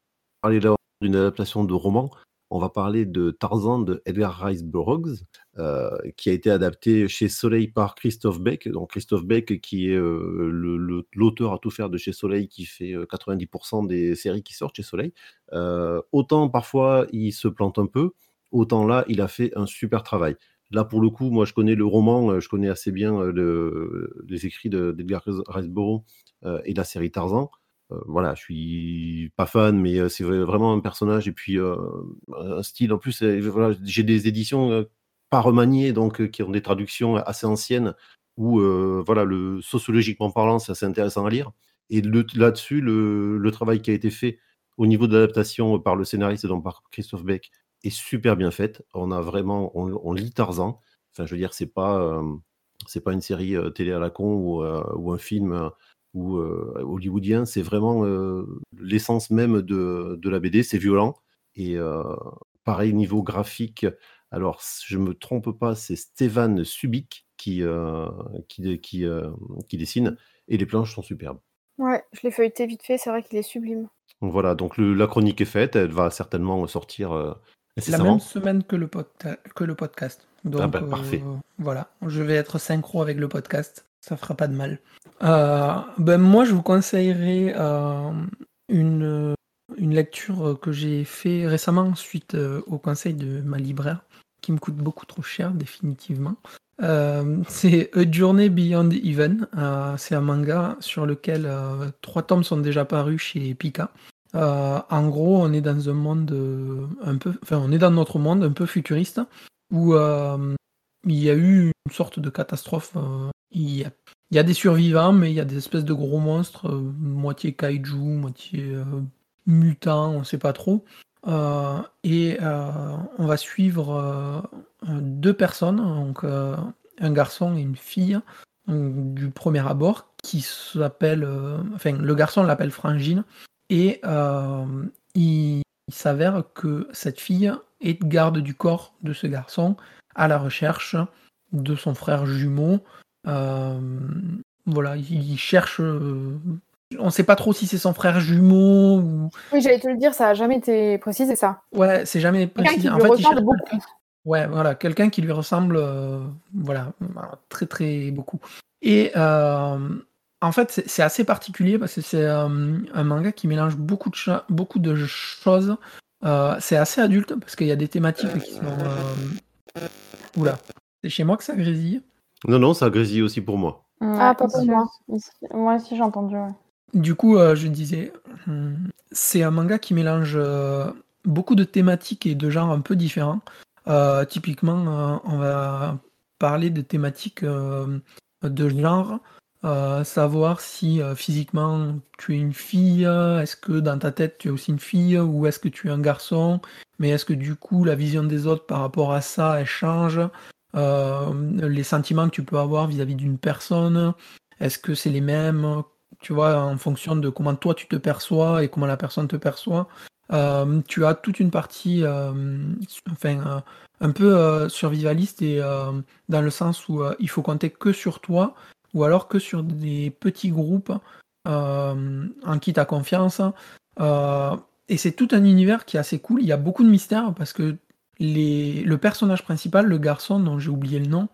parler là d'une adaptation de roman. On va parler de Tarzan de Edgar Rice Burroughs, euh, qui a été adapté chez Soleil par Christophe Beck. Donc Christophe Beck, qui est euh, l'auteur à tout faire de chez Soleil, qui fait 90% des séries qui sortent chez Soleil. Euh, autant parfois il se plante un peu, autant là il a fait un super travail. Là, pour le coup, moi, je connais le roman, je connais assez bien le, les écrits d'Edgar Rice Burroughs et la série Tarzan. Euh, voilà, je suis pas fan, mais euh, c'est vraiment un personnage et puis euh, un style. En plus, j'ai des éditions pas remaniées, donc qui ont des traductions assez anciennes, où voilà, le, sociologiquement parlant, c'est assez intéressant à lire. Et là-dessus, le, travail qui a été fait au niveau de l'adaptation par le scénariste, donc par Christophe Beck, est super bien fait. On a vraiment, on, lit Tarzan. Enfin, je veux dire, c'est pas, pas une série télé à la con ou, ou un film ou hollywoodien, c'est vraiment l'essence même de, de, la BD, c'est violent. Et pareil, niveau graphique, alors je me trompe pas, c'est Stéphane Subic qui, qui, qui, qui, dessine, et les planches sont superbes. Ouais, je l'ai feuilleté vite fait, c'est vrai qu'il est sublime. Donc voilà, donc le, la chronique est faite, elle va certainement sortir la même semaine que le, pod que le podcast. Donc, ah ben, parfait. voilà, je vais être synchro avec le podcast. Ça fera pas de mal. Euh, ben moi, je vous conseillerais euh, une, une lecture que j'ai fait récemment suite euh, au conseil de ma libraire, qui me coûte beaucoup trop cher, définitivement. c'est A Journey Beyond Even. c'est un manga sur lequel trois tomes sont déjà parus chez Pika. en gros, on est dans un monde un peu, enfin, on est dans notre monde un peu futuriste où il y a eu une sorte de catastrophe. il, y a, il, y a, des survivants, mais il y a des espèces de gros monstres, moitié kaiju, moitié mutants, on ne sait pas trop. Euh, et euh, on va suivre euh, deux personnes, donc un garçon et une fille du premier abord qui s'appelle, enfin le garçon l'appelle Frangine et il, s'avère que cette fille est garde du corps de ce garçon à la recherche de son frère jumeau. voilà, il cherche on ne sait pas trop si c'est son frère jumeau ou. Oui, j'allais te le dire, ça n'a jamais été précisé, ça. Ouais, c'est jamais précisé. Quelqu'un qui lui ressemble beaucoup. Ouais, voilà, quelqu'un qui lui ressemble, euh, voilà, très très beaucoup. Et euh, en fait, c'est assez particulier parce que c'est euh, un manga qui mélange beaucoup de, beaucoup de choses. c'est assez adulte parce qu'il y a des thématiques qui sont. Oula, c'est chez moi que ça grésille. Non, non, ça grésille aussi pour moi. ah, pas pour moi. Moi aussi, j'ai entendu. Ouais. Du coup, euh, je disais, hmm, c'est un manga qui mélange euh, beaucoup de thématiques et de genres un peu différents. Euh, typiquement, on va parler de thématiques de genre, savoir si physiquement tu es une fille, est-ce que dans ta tête tu es aussi une fille ou est-ce que tu es un garçon, mais est-ce que du coup la vision des autres par rapport à ça, elle change, les sentiments que tu peux avoir vis-à-vis d'une personne, est-ce que c'est les mêmes tu vois, en fonction de comment toi tu te perçois et comment la personne te perçoit. Euh, tu as toute une partie, euh, enfin, euh, un peu survivaliste et dans le sens où il faut compter que sur toi ou alors que sur des petits groupes en qui tu as confiance. et c'est tout un univers qui est assez cool. Il y a beaucoup de mystères parce que le personnage principal, le garçon dont j'ai oublié le nom,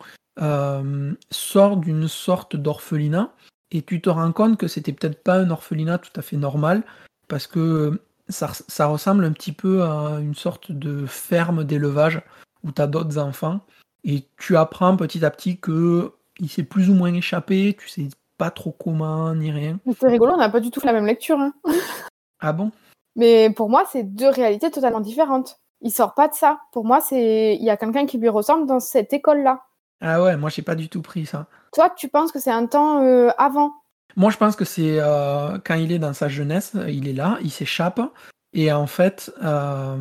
sort d'une sorte d'orphelinat et tu te rends compte que c'était peut-être pas un orphelinat tout à fait normal, parce que ça, ressemble un petit peu à une sorte de ferme d'élevage où tu as d'autres enfants, et tu apprends petit à petit que il s'est plus ou moins échappé, tu sais pas trop comment ni rien. C'est rigolo, on n'a pas du tout la même lecture. Hein. <laughs> ah bon? Mais pour moi, c'est deux réalités totalement différentes. Il sort pas de ça. Pour moi, c'est il y a quelqu'un qui lui ressemble dans cette école-là. Ah ouais, moi j'ai pas du tout pris ça. Toi, tu penses que c'est un temps euh, avant? Moi, je pense que c'est euh, quand il est dans sa jeunesse, il est là, il s'échappe, et en fait, euh,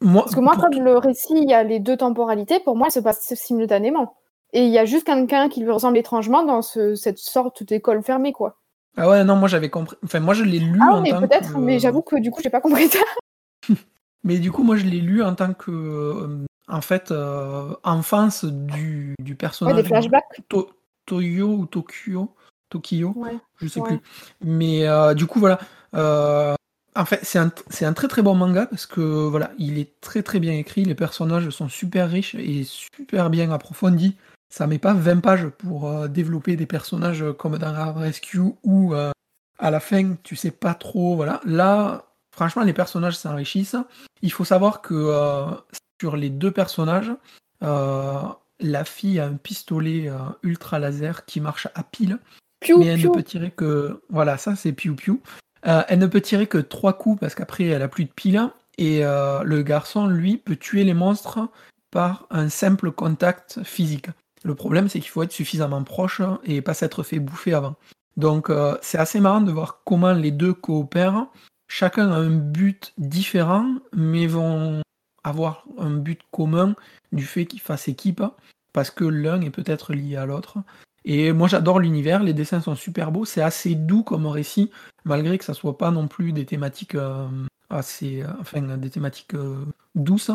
moi. Parce que moi, quand le récit, il y a les deux temporalités, pour moi, il se passe simultanément. Et il y a juste quelqu'un qui lui ressemble étrangement dans cette sorte d'école fermée, quoi. Ah ouais, non, moi j'avais compris. Enfin, moi je l'ai lu ah, mais peut-être, mais j'avoue que du coup, j'ai pas compris ça. <laughs> mais du coup, moi je l'ai lu en tant que en fait, euh, enfance du, du personnage. Ouais, des flashbacks. Toyo ou Tokyo. Tokyo, je sais plus. Mais euh, du coup, voilà. Euh, en fait, c'est un, un, très très bon manga parce que voilà, il est très très bien écrit. Les personnages sont super riches et super bien approfondis. Ça met pas 20 pages pour développer des personnages comme dans Rescue où à la fin tu sais pas trop. Voilà, là, franchement, les personnages s'enrichissent. Il faut savoir que sur les deux personnages, euh, la fille a un pistolet euh, ultra laser qui marche à pile. mais elle ne peut tirer que. Voilà, ça c'est piou piou. Euh, elle ne peut tirer que trois coups parce qu'après elle a plus de pile. Et le garçon, lui, peut tuer les monstres par un simple contact physique. Le problème, c'est qu'il faut être suffisamment proche et pas s'être fait bouffer avant. Donc c'est assez marrant de voir comment les deux coopèrent. Chacun a un but différent, mais vont avoir un but commun du fait qu'ils fassent équipe, parce que l'un est peut-être lié à l'autre. Et moi j'adore l'univers, les dessins sont super beaux, c'est assez doux comme récit, malgré que ça soit pas non plus des thématiques euh, assez, euh, enfin des thématiques euh, douces,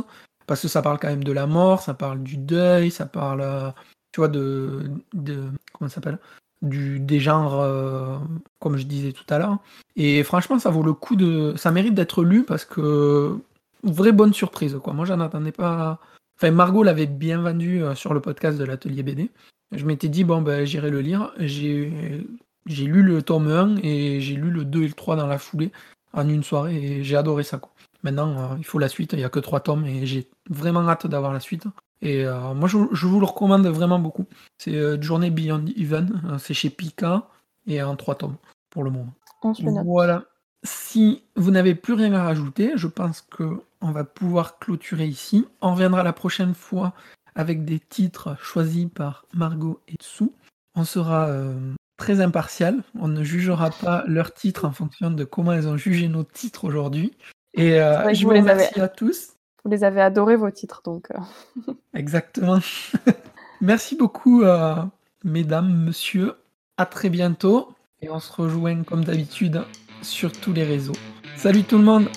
parce que ça parle quand même de la mort, ça parle du deuil, ça parle, tu vois, de, de comment ça s'appelle, du des genres, comme je disais tout à l'heure. Et franchement, ça vaut le coup de, ça mérite d'être lu parce que vraie bonne surprise. Quoi. Moi, j'en attendais pas. Enfin, Margot l'avait bien vendu euh, sur le podcast de l'atelier BD. Je m'étais dit, bon, ben, j'irai le lire. J'ai, j'ai lu le tome 1 et j'ai lu le 2 et le 3 dans la foulée en une soirée et j'ai adoré ça. Quoi. Maintenant, euh, il faut la suite. Il n'y a que 3 tomes et j'ai vraiment hâte d'avoir la suite. Et euh, moi, je, je vous le recommande vraiment beaucoup. C'est euh, Journée Beyond Even. C'est chez Pika et en trois tomes pour le moment. On se. Voilà. Si vous n'avez plus rien à rajouter, je pense que on va pouvoir clôturer ici. On reviendra la prochaine fois avec des titres choisis par Margot et Tsou. On sera euh, très impartial. On ne jugera pas leurs titres en fonction de comment elles ont jugé nos titres aujourd'hui. Et euh, je vous remercie avez- à tous. Vous les avez adorés, vos titres, donc. euh, <laughs> Exactement. <laughs> Merci beaucoup, mesdames, monsieur. À très bientôt. Et on se rejoint comme d'habitude sur tous les réseaux. Salut tout le monde